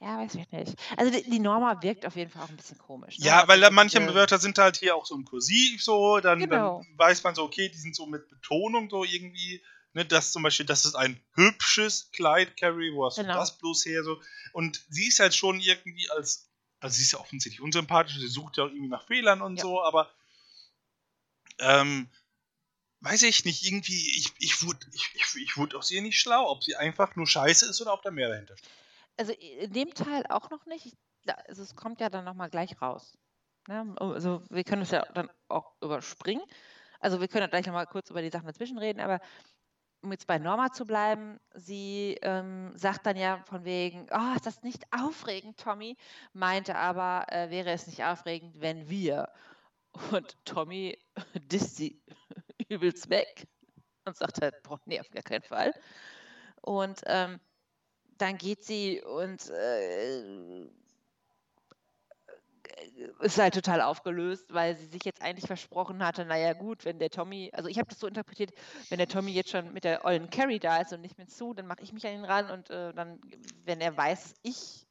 Ja, weiß ich nicht. Also die, die Norma wirkt auf jeden Fall auch ein bisschen komisch. Ne? Ja, Also weil da so manche diese- Wörter sind halt hier auch so im Kursiv so, dann, Genau. dann weiß man so, okay, die sind so mit Betonung so irgendwie, ne, das zum Beispiel, das ist ein hübsches Kleid, Carrie, wo hast du Genau. das bloß her, so. Und sie ist halt schon irgendwie als, also sie ist ja offensichtlich unsympathisch, sie sucht ja auch irgendwie nach Fehlern und Ja. so, aber, ähm, weiß ich nicht, irgendwie, ich, ich wurde, ich, ich, ich wurde aus ihr nicht schlau, ob sie einfach nur scheiße ist oder ob da mehr dahinter steht. Also in dem Teil auch noch nicht. Also es kommt ja dann nochmal gleich raus. Ne? Also wir können es ja dann auch überspringen. Also wir können ja gleich nochmal kurz über die Sachen dazwischen reden, aber um jetzt bei Norma zu bleiben, sie ähm, sagt dann ja von wegen, oh, ist das nicht aufregend, Tommy? Meinte aber, äh, wäre es nicht aufregend, wenn wir. Und Tommy (laughs) disst sie (laughs) übelst weg und sagt halt, boah, nee, auf gar keinen Fall. Und ähm, dann geht sie und äh, ist halt total aufgelöst, weil sie sich jetzt eigentlich versprochen hatte, naja gut, wenn der Tommy, also ich habe das so interpretiert, wenn der Tommy jetzt schon mit der ollen Carrie da ist und nicht mit Sue, dann mache ich mich an ihn ran und äh, dann, wenn er weiß, ich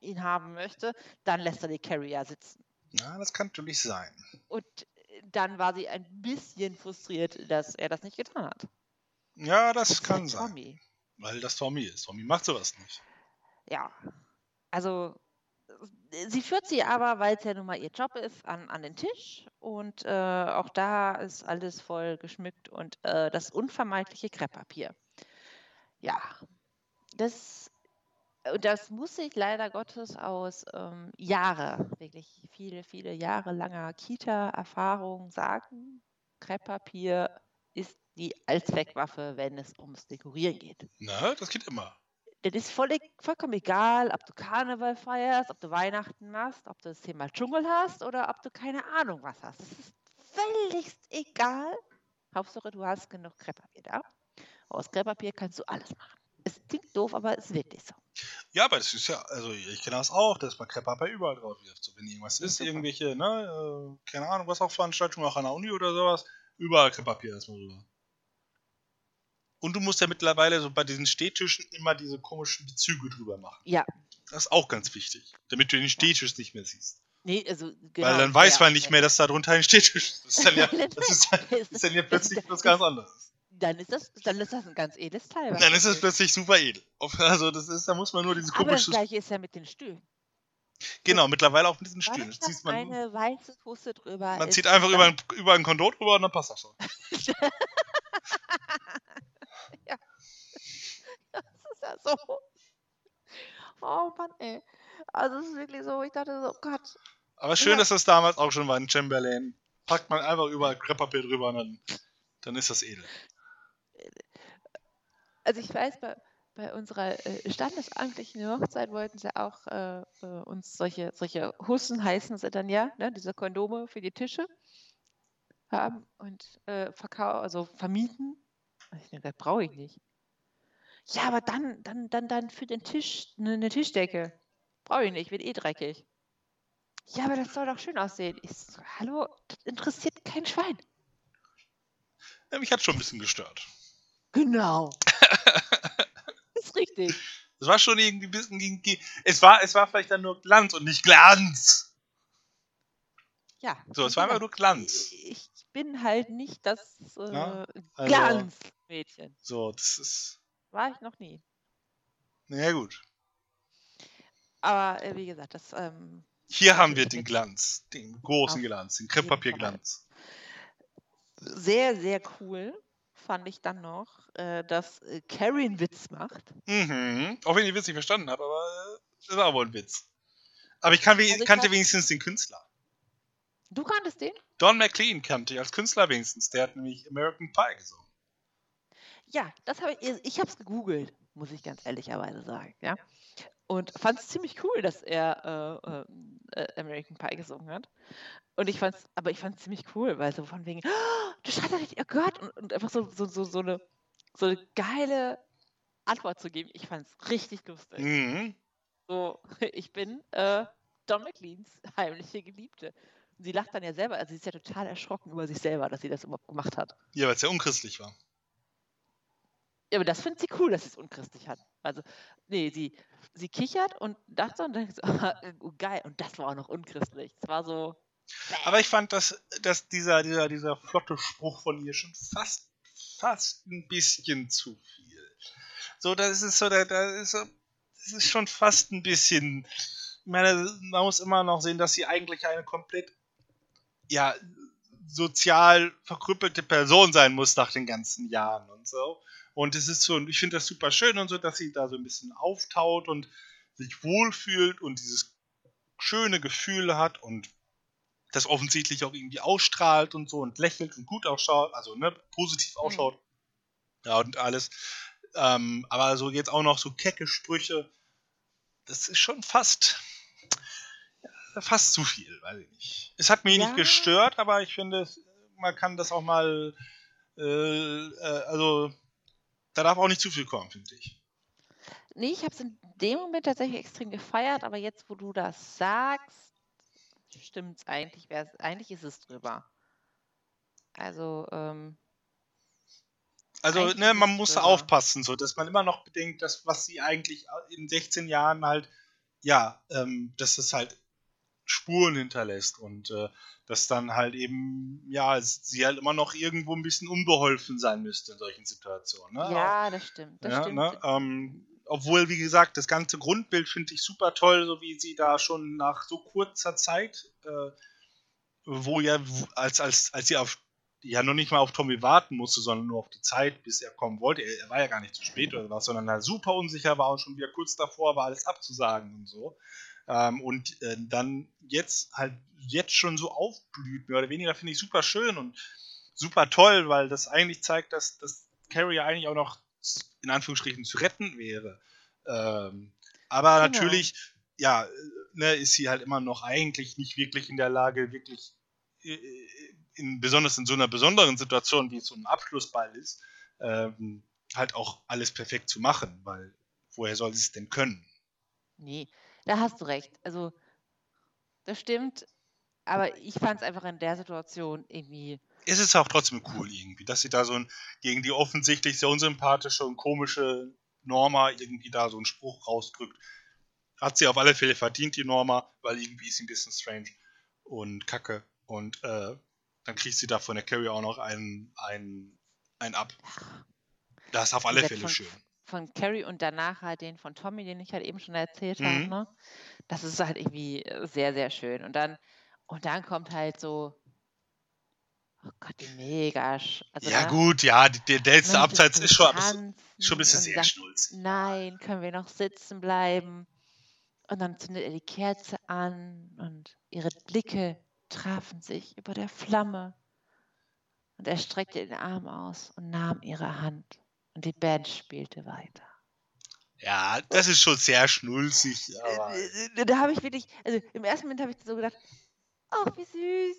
ihn haben möchte, dann lässt er die Carrie ja sitzen. Ja, das kann natürlich sein. Und äh, dann war sie ein bisschen frustriert, dass er das nicht getan hat. Ja, das, ist kann sein. Tommy. Weil das Tommy ist. Tommy macht sowas nicht. Ja, also äh, sie führt sie aber, weil es ja nun mal ihr Job ist, an, an den Tisch und äh, auch da ist alles voll geschmückt und äh, das unvermeidliche Krepppapier. Ja, das, das muss ich leider Gottes aus ähm, Jahre, wirklich viele, viele Jahre langer Kita-Erfahrung sagen. Krepppapier ist die Allzweckwaffe, wenn es ums Dekorieren geht. Na, das geht immer. Das ist voll, vollkommen egal, ob du Karneval feierst, ob du Weihnachten machst, ob du das Thema Dschungel hast oder ob du keine Ahnung was hast. Es ist völlig egal. Hauptsache, du hast genug Krepppapier da. Aus Krepppapier kannst du alles machen. Es klingt doof, aber es ist wirklich so. Ja, aber das ist ja, also ich kenne das auch, dass man Krepppapier überall drauf wirft. So, wenn irgendwas ist, super. irgendwelche, ne, äh, keine Ahnung, was auch Veranstaltungen, auch an der Uni oder sowas, überall Krepppapier erstmal rüber. Und du musst ja mittlerweile so bei diesen Stehtischen immer diese komischen Bezüge drüber machen. Ja, Das ist auch ganz wichtig, damit du den Stehtisch nicht mehr siehst. nee, also genau. Weil dann weiß ja, man nicht mehr, dass da drunter ein Stehtisch ist. Das ist dann ja, (laughs) das ist dann, ist dann ja plötzlich was ganz anderes. Dann ist das, dann ist das ein ganz edles Teil. Dann ist es plötzlich super edel. Also das ist, da muss man nur dieses Aber das komische. gleiche ist ja mit den Stühlen. Genau, mittlerweile auch mit diesen Stühlen. das zieht man, eine weiße Tusse drüber? man zieht einfach über ein, über ein Kondom drüber und dann passt das schon. (laughs) (laughs) Ist ja so. Oh Mann, ey. Also es ist wirklich so, ich dachte so, oh Gott. Aber schön, Ja. dass das damals auch schon war in Chamberlain. Packt man einfach überall Krepppapier drüber und dann, dann ist das edel. Also ich weiß, bei, bei unserer äh, standesamtlichen Hochzeit wollten sie auch äh, äh, uns solche, solche Hussen heißen sie dann ja, ne, diese Kondome für die Tische haben und äh, verkaufen, also vermieten. Ich denke, das brauche ich nicht. Ja, aber dann, dann, dann, dann für den Tisch, ne, eine Tischdecke. Brauche ich nicht, wird eh dreckig. Ja, aber das soll doch schön aussehen. Ich so, hallo, das interessiert kein Schwein. Ja, mich hat schon ein bisschen gestört. Genau. (laughs) ist richtig. Es war schon irgendwie ein bisschen. gegen- Es war, es war vielleicht dann nur Glanz und nicht Glanz. Ja. So, es war einfach nur Glanz. Ich bin halt nicht das äh, also- Glanzmädchen. So, das ist. War ich noch nie. Naja, gut. Aber äh, wie gesagt, das ähm, Hier haben wir den Glanz. Den großen Glanz. Den. Krepppapierglanz. sehr, sehr cool fand ich dann noch, äh, dass äh, Carrie einen Witz macht. Mhm. Auch wenn ich den Witz nicht verstanden habe, aber äh, das war wohl ein Witz. Aber ich, kann, Also ich kannte hab- wenigstens den Künstler. Du kanntest den? Don McLean kannte ich als Künstler wenigstens. Der hat nämlich American Pie gesungen. Ja, das habe ich, ich habe es gegoogelt, muss ich ganz ehrlicherweise sagen, ja. Und fand es ziemlich cool, dass er äh, ähm, äh, American Pie gesungen hat. Und ich fand's, aber ich fand es ziemlich cool, weil so von wegen, oh, du doch nicht, oh Gott, und, und einfach so, so, so, so, eine, so eine geile Antwort zu geben. Ich fand es richtig lustig. Mhm. So, (laughs) ich bin äh, Don McLeans heimliche Geliebte. Und sie lacht dann ja selber, also sie ist ja total erschrocken über sich selber, dass sie das überhaupt gemacht hat. Ja, weil es ja unchristlich war. Ja, aber das findet sie cool, dass sie es unchristlich hat. Also, nee, sie, sie kichert und dachte so und denkt so, (laughs) oh, geil, und das war auch noch unchristlich. Es war so. Aber ich fand, dass, dass dieser, dieser, dieser flotte Spruch von ihr schon fast, fast ein bisschen zu viel. So, das ist so, da ist so, das ist schon fast ein bisschen. Ich meine, man muss immer noch sehen, dass sie eigentlich eine komplett, ja, sozial verkrüppelte Person sein muss nach den ganzen Jahren und so. Und es ist so, und ich finde das super schön und so, dass sie da so ein bisschen auftaut und sich wohlfühlt und dieses schöne Gefühl hat und das offensichtlich auch irgendwie ausstrahlt und so und lächelt und gut ausschaut, also ne, positiv ausschaut. Ja, und alles. Ähm, aber so jetzt auch noch so kecke Sprüche, das ist schon fast, ja, fast zu viel, weiß ich nicht. Es hat mich Ja. nicht gestört, aber ich finde, man kann das auch mal, äh, äh, also da darf auch nicht zu viel kommen, finde ich. Nee, ich habe es in dem Moment tatsächlich extrem gefeiert, aber jetzt, wo du das sagst, stimmt's eigentlich. wär's- Eigentlich ist es drüber. Also, ähm, Also, Eigentlich ne, man es muss drüber. aufpassen, so dass man immer noch bedenkt, dass was sie eigentlich in 16 Jahren halt, ja, ähm, dass es halt Spuren hinterlässt und äh, dass dann halt eben, ja, sie halt immer noch irgendwo ein bisschen unbeholfen sein müsste in solchen Situationen. Ne? ja, das stimmt. Das ja, stimmt. ne? ähm, obwohl, wie gesagt, das ganze Grundbild finde ich super toll, so wie sie da schon nach so kurzer Zeit, äh, wo ja, als, als, als sie auf, ja noch nicht mal auf Tommy warten musste, sondern nur auf die Zeit, bis er kommen wollte. Er, er war ja gar nicht zu spät oder was, sondern halt super unsicher war und schon wieder kurz davor war, alles abzusagen und so. Ähm, und äh, dann jetzt halt jetzt schon so aufblüht, mehr oder weniger, finde ich super schön und super toll, weil das eigentlich zeigt, dass, dass Carrie eigentlich auch noch in Anführungsstrichen zu retten wäre. Ähm, aber genau. natürlich, ja, ne, ist sie halt immer noch eigentlich nicht wirklich in der Lage, wirklich äh, in, besonders in so einer besonderen Situation, wie es so ein Abschlussball ist, ähm, halt auch alles perfekt zu machen, weil woher soll sie es denn können? Nee, da hast du recht. Also, das stimmt, aber ich fand es einfach in der Situation irgendwie. Es ist auch trotzdem cool irgendwie, dass sie da so ein, gegen die offensichtlich sehr unsympathische und komische Norma irgendwie da so einen Spruch rausdrückt. Hat sie auf alle Fälle verdient, die Norma, weil irgendwie ist sie ein bisschen strange und kacke. Und äh, dann kriegt sie da von der Carrie auch noch einen, einen, einen ab. Das ist auf alle Fälle schön. Von Carrie und danach halt den von Tommy, den ich halt eben schon erzählt mhm. habe. Ne? Das ist halt irgendwie sehr, sehr schön. Und dann, und dann kommt halt so, Oh Gott, die mega. Also ja, gut, ja, der, letzte Abseits ist schon, schon ein bisschen sehr schnulz. Nein, können wir noch sitzen bleiben? Und dann zündet er die Kerze an und ihre Blicke trafen sich über der Flamme. Und er streckte den Arm aus und nahm ihre Hand. Und die Band spielte weiter. Ja, das ist schon sehr schnulzig. Äh, äh, da habe ich wirklich, also im ersten Moment habe ich so gedacht, ach, wie süß.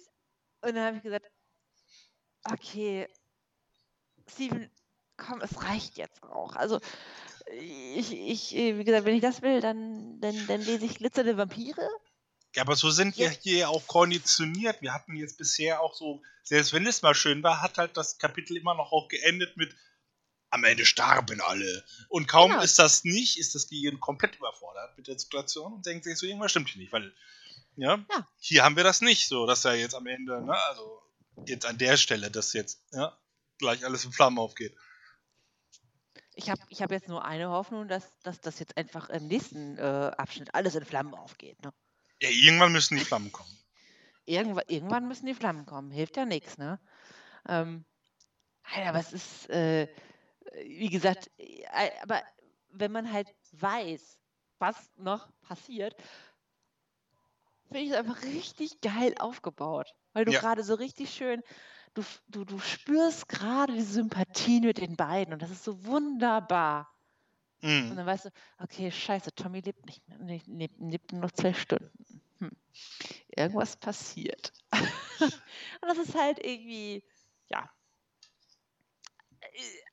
Und dann habe ich gesagt, okay, Steven, komm, es reicht jetzt auch. Also, ich, ich, äh, wie gesagt, wenn ich das will, dann, dann, dann lese ich glitzernde Vampire. Ja, aber so sind wir hier auch konditioniert. Wir hatten jetzt bisher auch so, selbst wenn es mal schön war, hat halt das Kapitel immer noch auch geendet mit am Ende starben alle. Und kaum genau. ist das nicht, ist das Gehirn komplett überfordert mit der Situation und denkt sich so, irgendwas stimmt hier nicht, weil ja, ja. hier haben wir das nicht so, dass er jetzt am Ende, ne, also jetzt an der Stelle, dass jetzt ja, gleich alles in Flammen aufgeht. Ich habe ich hab jetzt nur eine Hoffnung, dass, dass das jetzt einfach im nächsten äh, Abschnitt alles in Flammen aufgeht. Ne? Ja, irgendwann müssen die Flammen kommen. Irgendwann, irgendwann müssen die Flammen kommen. Hilft ja nichts, ne? Ähm, aber es ist, äh, wie gesagt, äh, aber wenn man halt weiß, was noch passiert, finde ich es einfach richtig geil aufgebaut. Weil du ja. gerade so richtig schön, du, du, du spürst gerade die Sympathie mit den beiden und das ist so wunderbar. Mhm. Und dann weißt du, okay, scheiße, Tommy lebt nicht mehr, lebt, lebt, lebt nur noch zwei Stunden. Hm. Irgendwas passiert. (laughs) und das ist halt irgendwie, ja.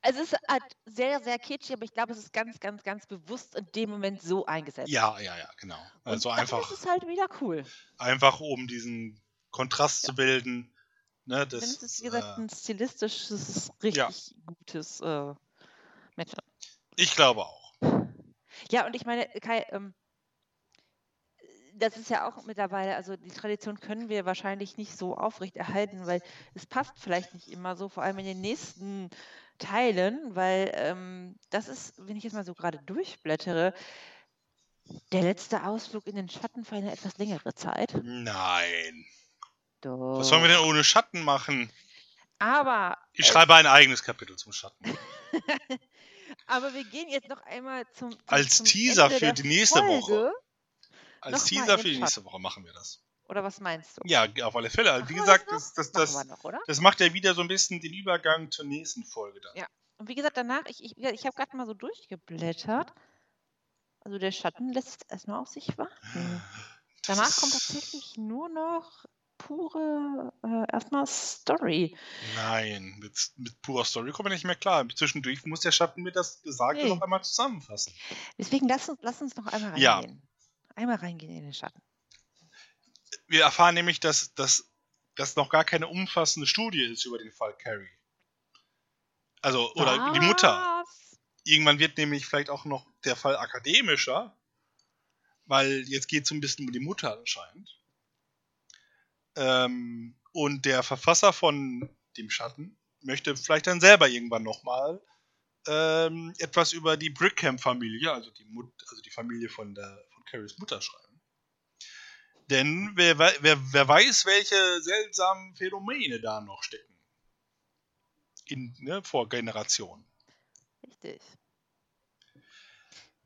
Also es ist halt sehr, sehr kitschig, aber ich glaube, es ist ganz, ganz, ganz bewusst in dem Moment so eingesetzt. Ja, ja, ja, genau. Also und einfach. Das ist halt wieder cool. Einfach um diesen Kontrast ja. zu bilden. Ne, das, ich finde, es ist, wie gesagt, äh, ein stilistisches, richtig ja. gutes äh, Matchup. Ich glaube auch. Ja, und ich meine, Kai, ähm, das ist ja auch mittlerweile, also die Tradition können wir wahrscheinlich nicht so aufrechterhalten, weil es passt vielleicht nicht immer so, vor allem in den nächsten Teilen, weil ähm, das ist, wenn ich jetzt mal so gerade durchblättere, der letzte Ausflug in den Schatten für eine etwas längere Zeit. Nein. Doch. Was sollen wir denn ohne Schatten machen? Aber. Ich schreibe ein eigenes Kapitel zum Schatten. (laughs) Aber wir gehen jetzt noch einmal zum. zum Als Teaser für die nächste Folge. Woche. Als Teaser für die nächste Woche machen wir das. Oder was meinst du? Ja, auf alle Fälle. Also, wie gesagt, das, das, das, noch, das, macht ja wieder so ein bisschen den Übergang zur nächsten Folge dann. Ja. Und wie gesagt, danach, ich, ich, ich habe gerade mal so durchgeblättert. Also der Schatten lässt erstmal auf sich warten. Danach kommt tatsächlich nur noch pure äh, erstmal Story. Nein, mit, mit purer Story kommen wir nicht mehr klar. Zwischendurch muss der Schatten mir das Gesagte nee. noch einmal zusammenfassen. Deswegen lass uns, lass uns noch einmal reingehen. Ja. Einmal reingehen in den Schatten. Wir erfahren nämlich, dass das noch gar keine umfassende Studie ist über den Fall Carrie. Also, oder Was? die Mutter. Irgendwann wird nämlich vielleicht auch noch der Fall akademischer, weil jetzt geht es ein bisschen um die Mutter anscheinend. Ähm, und der Verfasser von dem Schatten möchte vielleicht dann selber irgendwann nochmal ähm, etwas über die Brickham-Familie, also die, Mut also die Familie von, der, von Carries Mutter schreiben. Denn wer, wer, wer weiß, welche seltsamen Phänomene da noch stecken. In, ne, vor Generationen. Richtig.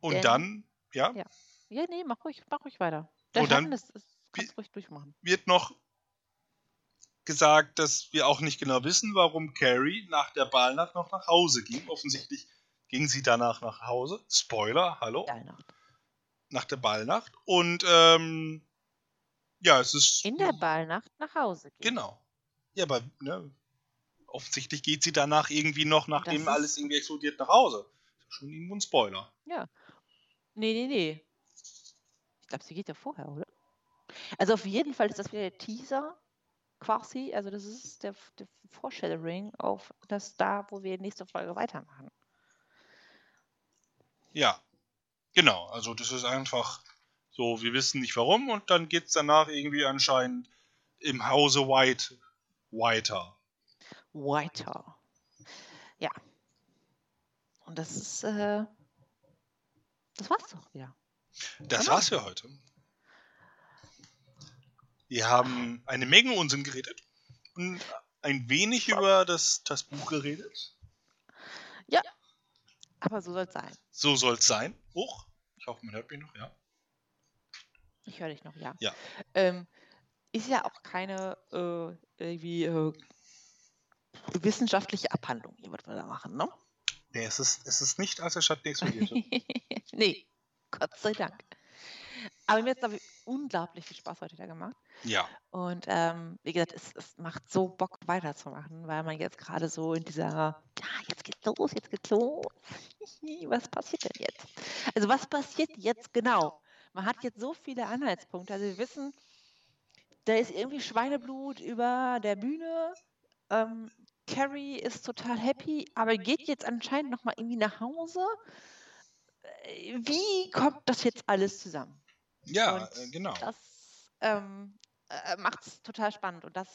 Und Denn, dann, ja? ja? Ja, nee, mach ruhig, mach ruhig weiter. Der und dann ist, ist, kannst ruhig durchmachen. Wird noch gesagt, dass wir auch nicht genau wissen, warum Carrie nach der Ballnacht noch nach Hause ging. Offensichtlich ging sie danach nach Hause. Spoiler, hallo. Ballnacht. Nach der Ballnacht. Und ähm, ja, es ist. In der Ballnacht nach Hause gehen. Genau. Ja, aber ne, offensichtlich geht sie danach irgendwie noch, nachdem ist- alles irgendwie explodiert, nach Hause. Schon irgendwo ein Spoiler. Ja. Nee, nee, nee. Ich glaube, sie geht ja vorher, oder? Also auf jeden Fall ist das wieder der Teaser quasi. Also das ist der, der Foreshadowing auf das da, wo wir nächste Folge weitermachen. Ja, genau. Also das ist einfach so, wir wissen nicht warum und dann geht es danach irgendwie anscheinend im Hause White weiter. Whiter. Ja. Und das ist, äh, das war's doch wieder. Das Genau. war's für heute. Wir haben eine Menge Unsinn geredet und ein wenig über das, das Buch geredet. Aber so soll es sein. So soll es sein. Hoch. Ich hoffe, man hört mich noch, ja. Ich höre dich noch, ja. Ja. Ähm, ist ja auch keine äh, irgendwie äh, wissenschaftliche Abhandlung, hier, was wir da machen, ne? Nee, es ist, es ist nicht, als der Schatten explodierte. (laughs) nee, Gott sei Dank. Aber mir hat es, unglaublich viel Spaß heute wieder gemacht. ja. Und ähm, wie gesagt, es, es macht so Bock weiterzumachen, weil man jetzt gerade so in dieser, ja, jetzt geht's los, jetzt geht's los. (laughs) was passiert denn jetzt? Also was passiert jetzt genau? Man hat jetzt so viele Anhaltspunkte. Also wir wissen, da ist irgendwie Schweineblut über der Bühne. Ähm, Carrie ist total happy, aber geht jetzt anscheinend nochmal irgendwie nach Hause. Äh, Wie kommt das jetzt alles zusammen? Ja, Und äh, genau. Das ähm, äh, macht es total spannend und das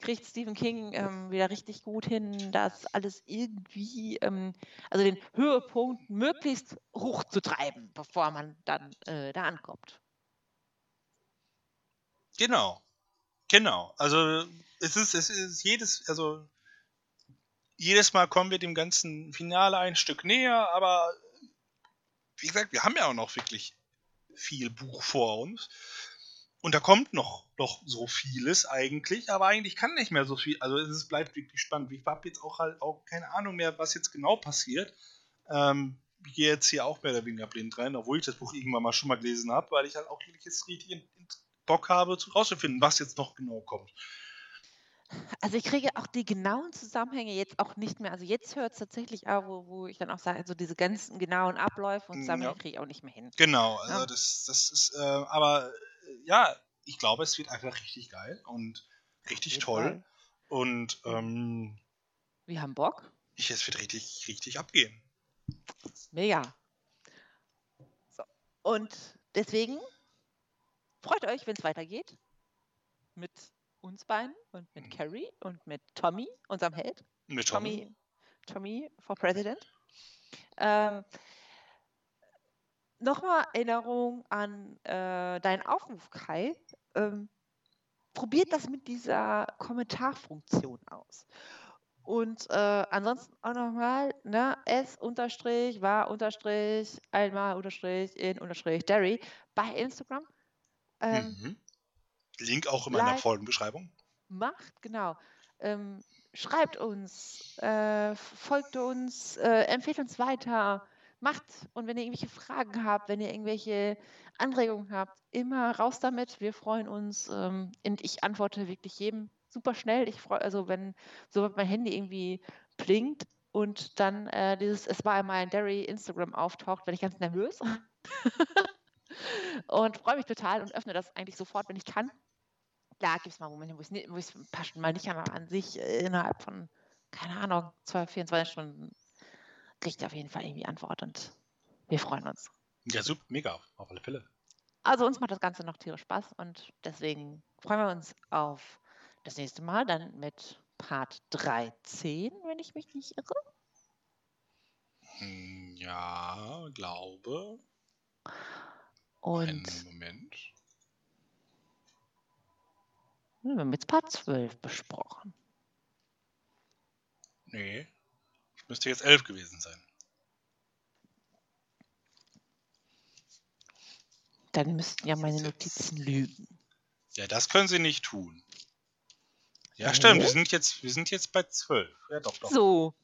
kriegt Stephen King ähm, wieder richtig gut hin, das alles irgendwie, ähm, also den Höhepunkt möglichst hoch zu treiben, bevor man dann äh, da ankommt. Genau. Genau. Also es ist, es ist jedes, also jedes Mal kommen wir dem ganzen Finale ein Stück näher, aber wie gesagt, wir haben ja auch noch wirklich viel Buch vor uns. Und da kommt noch, noch so vieles eigentlich, aber eigentlich kann nicht mehr so viel. Also es bleibt wirklich spannend. Ich habe jetzt auch halt auch keine Ahnung mehr, was jetzt genau passiert. Ähm, ich gehe jetzt hier auch mehr oder weniger blind rein, obwohl ich das Buch irgendwann mal schon mal gelesen habe, weil ich halt auch wirklich jetzt richtig Bock habe, zu- rauszufinden, was jetzt noch genau kommt. Also ich kriege auch die genauen Zusammenhänge jetzt auch nicht mehr. Also jetzt hört es tatsächlich auch, wo, wo ich dann auch sage, also diese ganzen genauen Abläufe und Mm, Zusammenhänge ja. kriege ich auch nicht mehr hin. Genau, also Ja. das, das ist, äh, aber ja, ich glaube, es wird einfach richtig geil und richtig toll. Fall. Und ähm, Wir haben Bock. ich, es wird richtig, richtig abgehen. Mega. So. Und deswegen freut euch, wenn es weitergeht. Mit uns beiden und mit Mhm. Carrie und mit Tommy, unserem Held. Mit Tommy. Tommy, Tommy for President. Ähm, Nochmal Erinnerung an äh, deinen Aufruf, Kai. Ähm, probiert das mit dieser Kommentarfunktion aus. Und äh, ansonsten auch nochmal, ne, S unterstrich, war unterstrich, einmal unterstrich, in unterstrich, Derry bei Instagram. Ähm, Mhm. Link auch in meiner like- Folgenbeschreibung. macht, genau. Ähm, schreibt uns, äh, folgt uns, äh, empfehlt uns weiter, macht. Und wenn ihr irgendwelche Fragen habt, wenn ihr irgendwelche Anregungen habt, immer raus damit. Wir freuen uns. Ähm, und ich antworte wirklich jedem super schnell. Ich freue, also wenn so mein Handy irgendwie blinkt und dann äh, dieses Es war einmal ein Derry Instagram auftaucht, werde ich ganz nervös. (laughs) und freue mich total und öffne das eigentlich sofort, wenn ich kann. Klar, gibt es mal Momente, wo ich es ein mal nicht aber an sich äh, innerhalb von, keine Ahnung, 12, 24 Stunden kriege ich auf jeden Fall irgendwie Antwort und wir freuen uns. Ja, super, mega, auf alle Fälle. Also uns macht das Ganze noch tierisch Spaß und deswegen freuen wir uns auf das nächste Mal, dann mit Part 13, wenn ich mich nicht irre. Hm, Ja, glaube. Und Einen Moment. wir haben jetzt Part 12 besprochen. Nee. Müsste jetzt elf gewesen sein. Dann müssten ja meine Notizen lügen. Ja, das können sie nicht tun. Ja, stimmt. Wir sind jetzt, wir sind jetzt bei 12. Ja, doch, doch. So.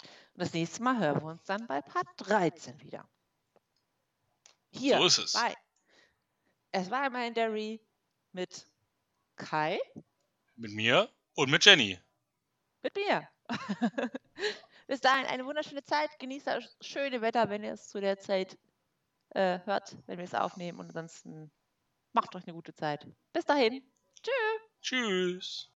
Und das nächste Mal hören wir uns dann bei Part 13 wieder. Hier. So ist es. Bei. Es war einmal in Derry mit Kai. Mit mir und mit Jenny. Mit mir. (laughs) Bis dahin eine wunderschöne Zeit. Genießt das schöne Wetter, wenn ihr es zu der Zeit äh, hört, wenn wir es aufnehmen. Und ansonsten macht euch eine gute Zeit. Bis dahin. Tschüss. Tschüss.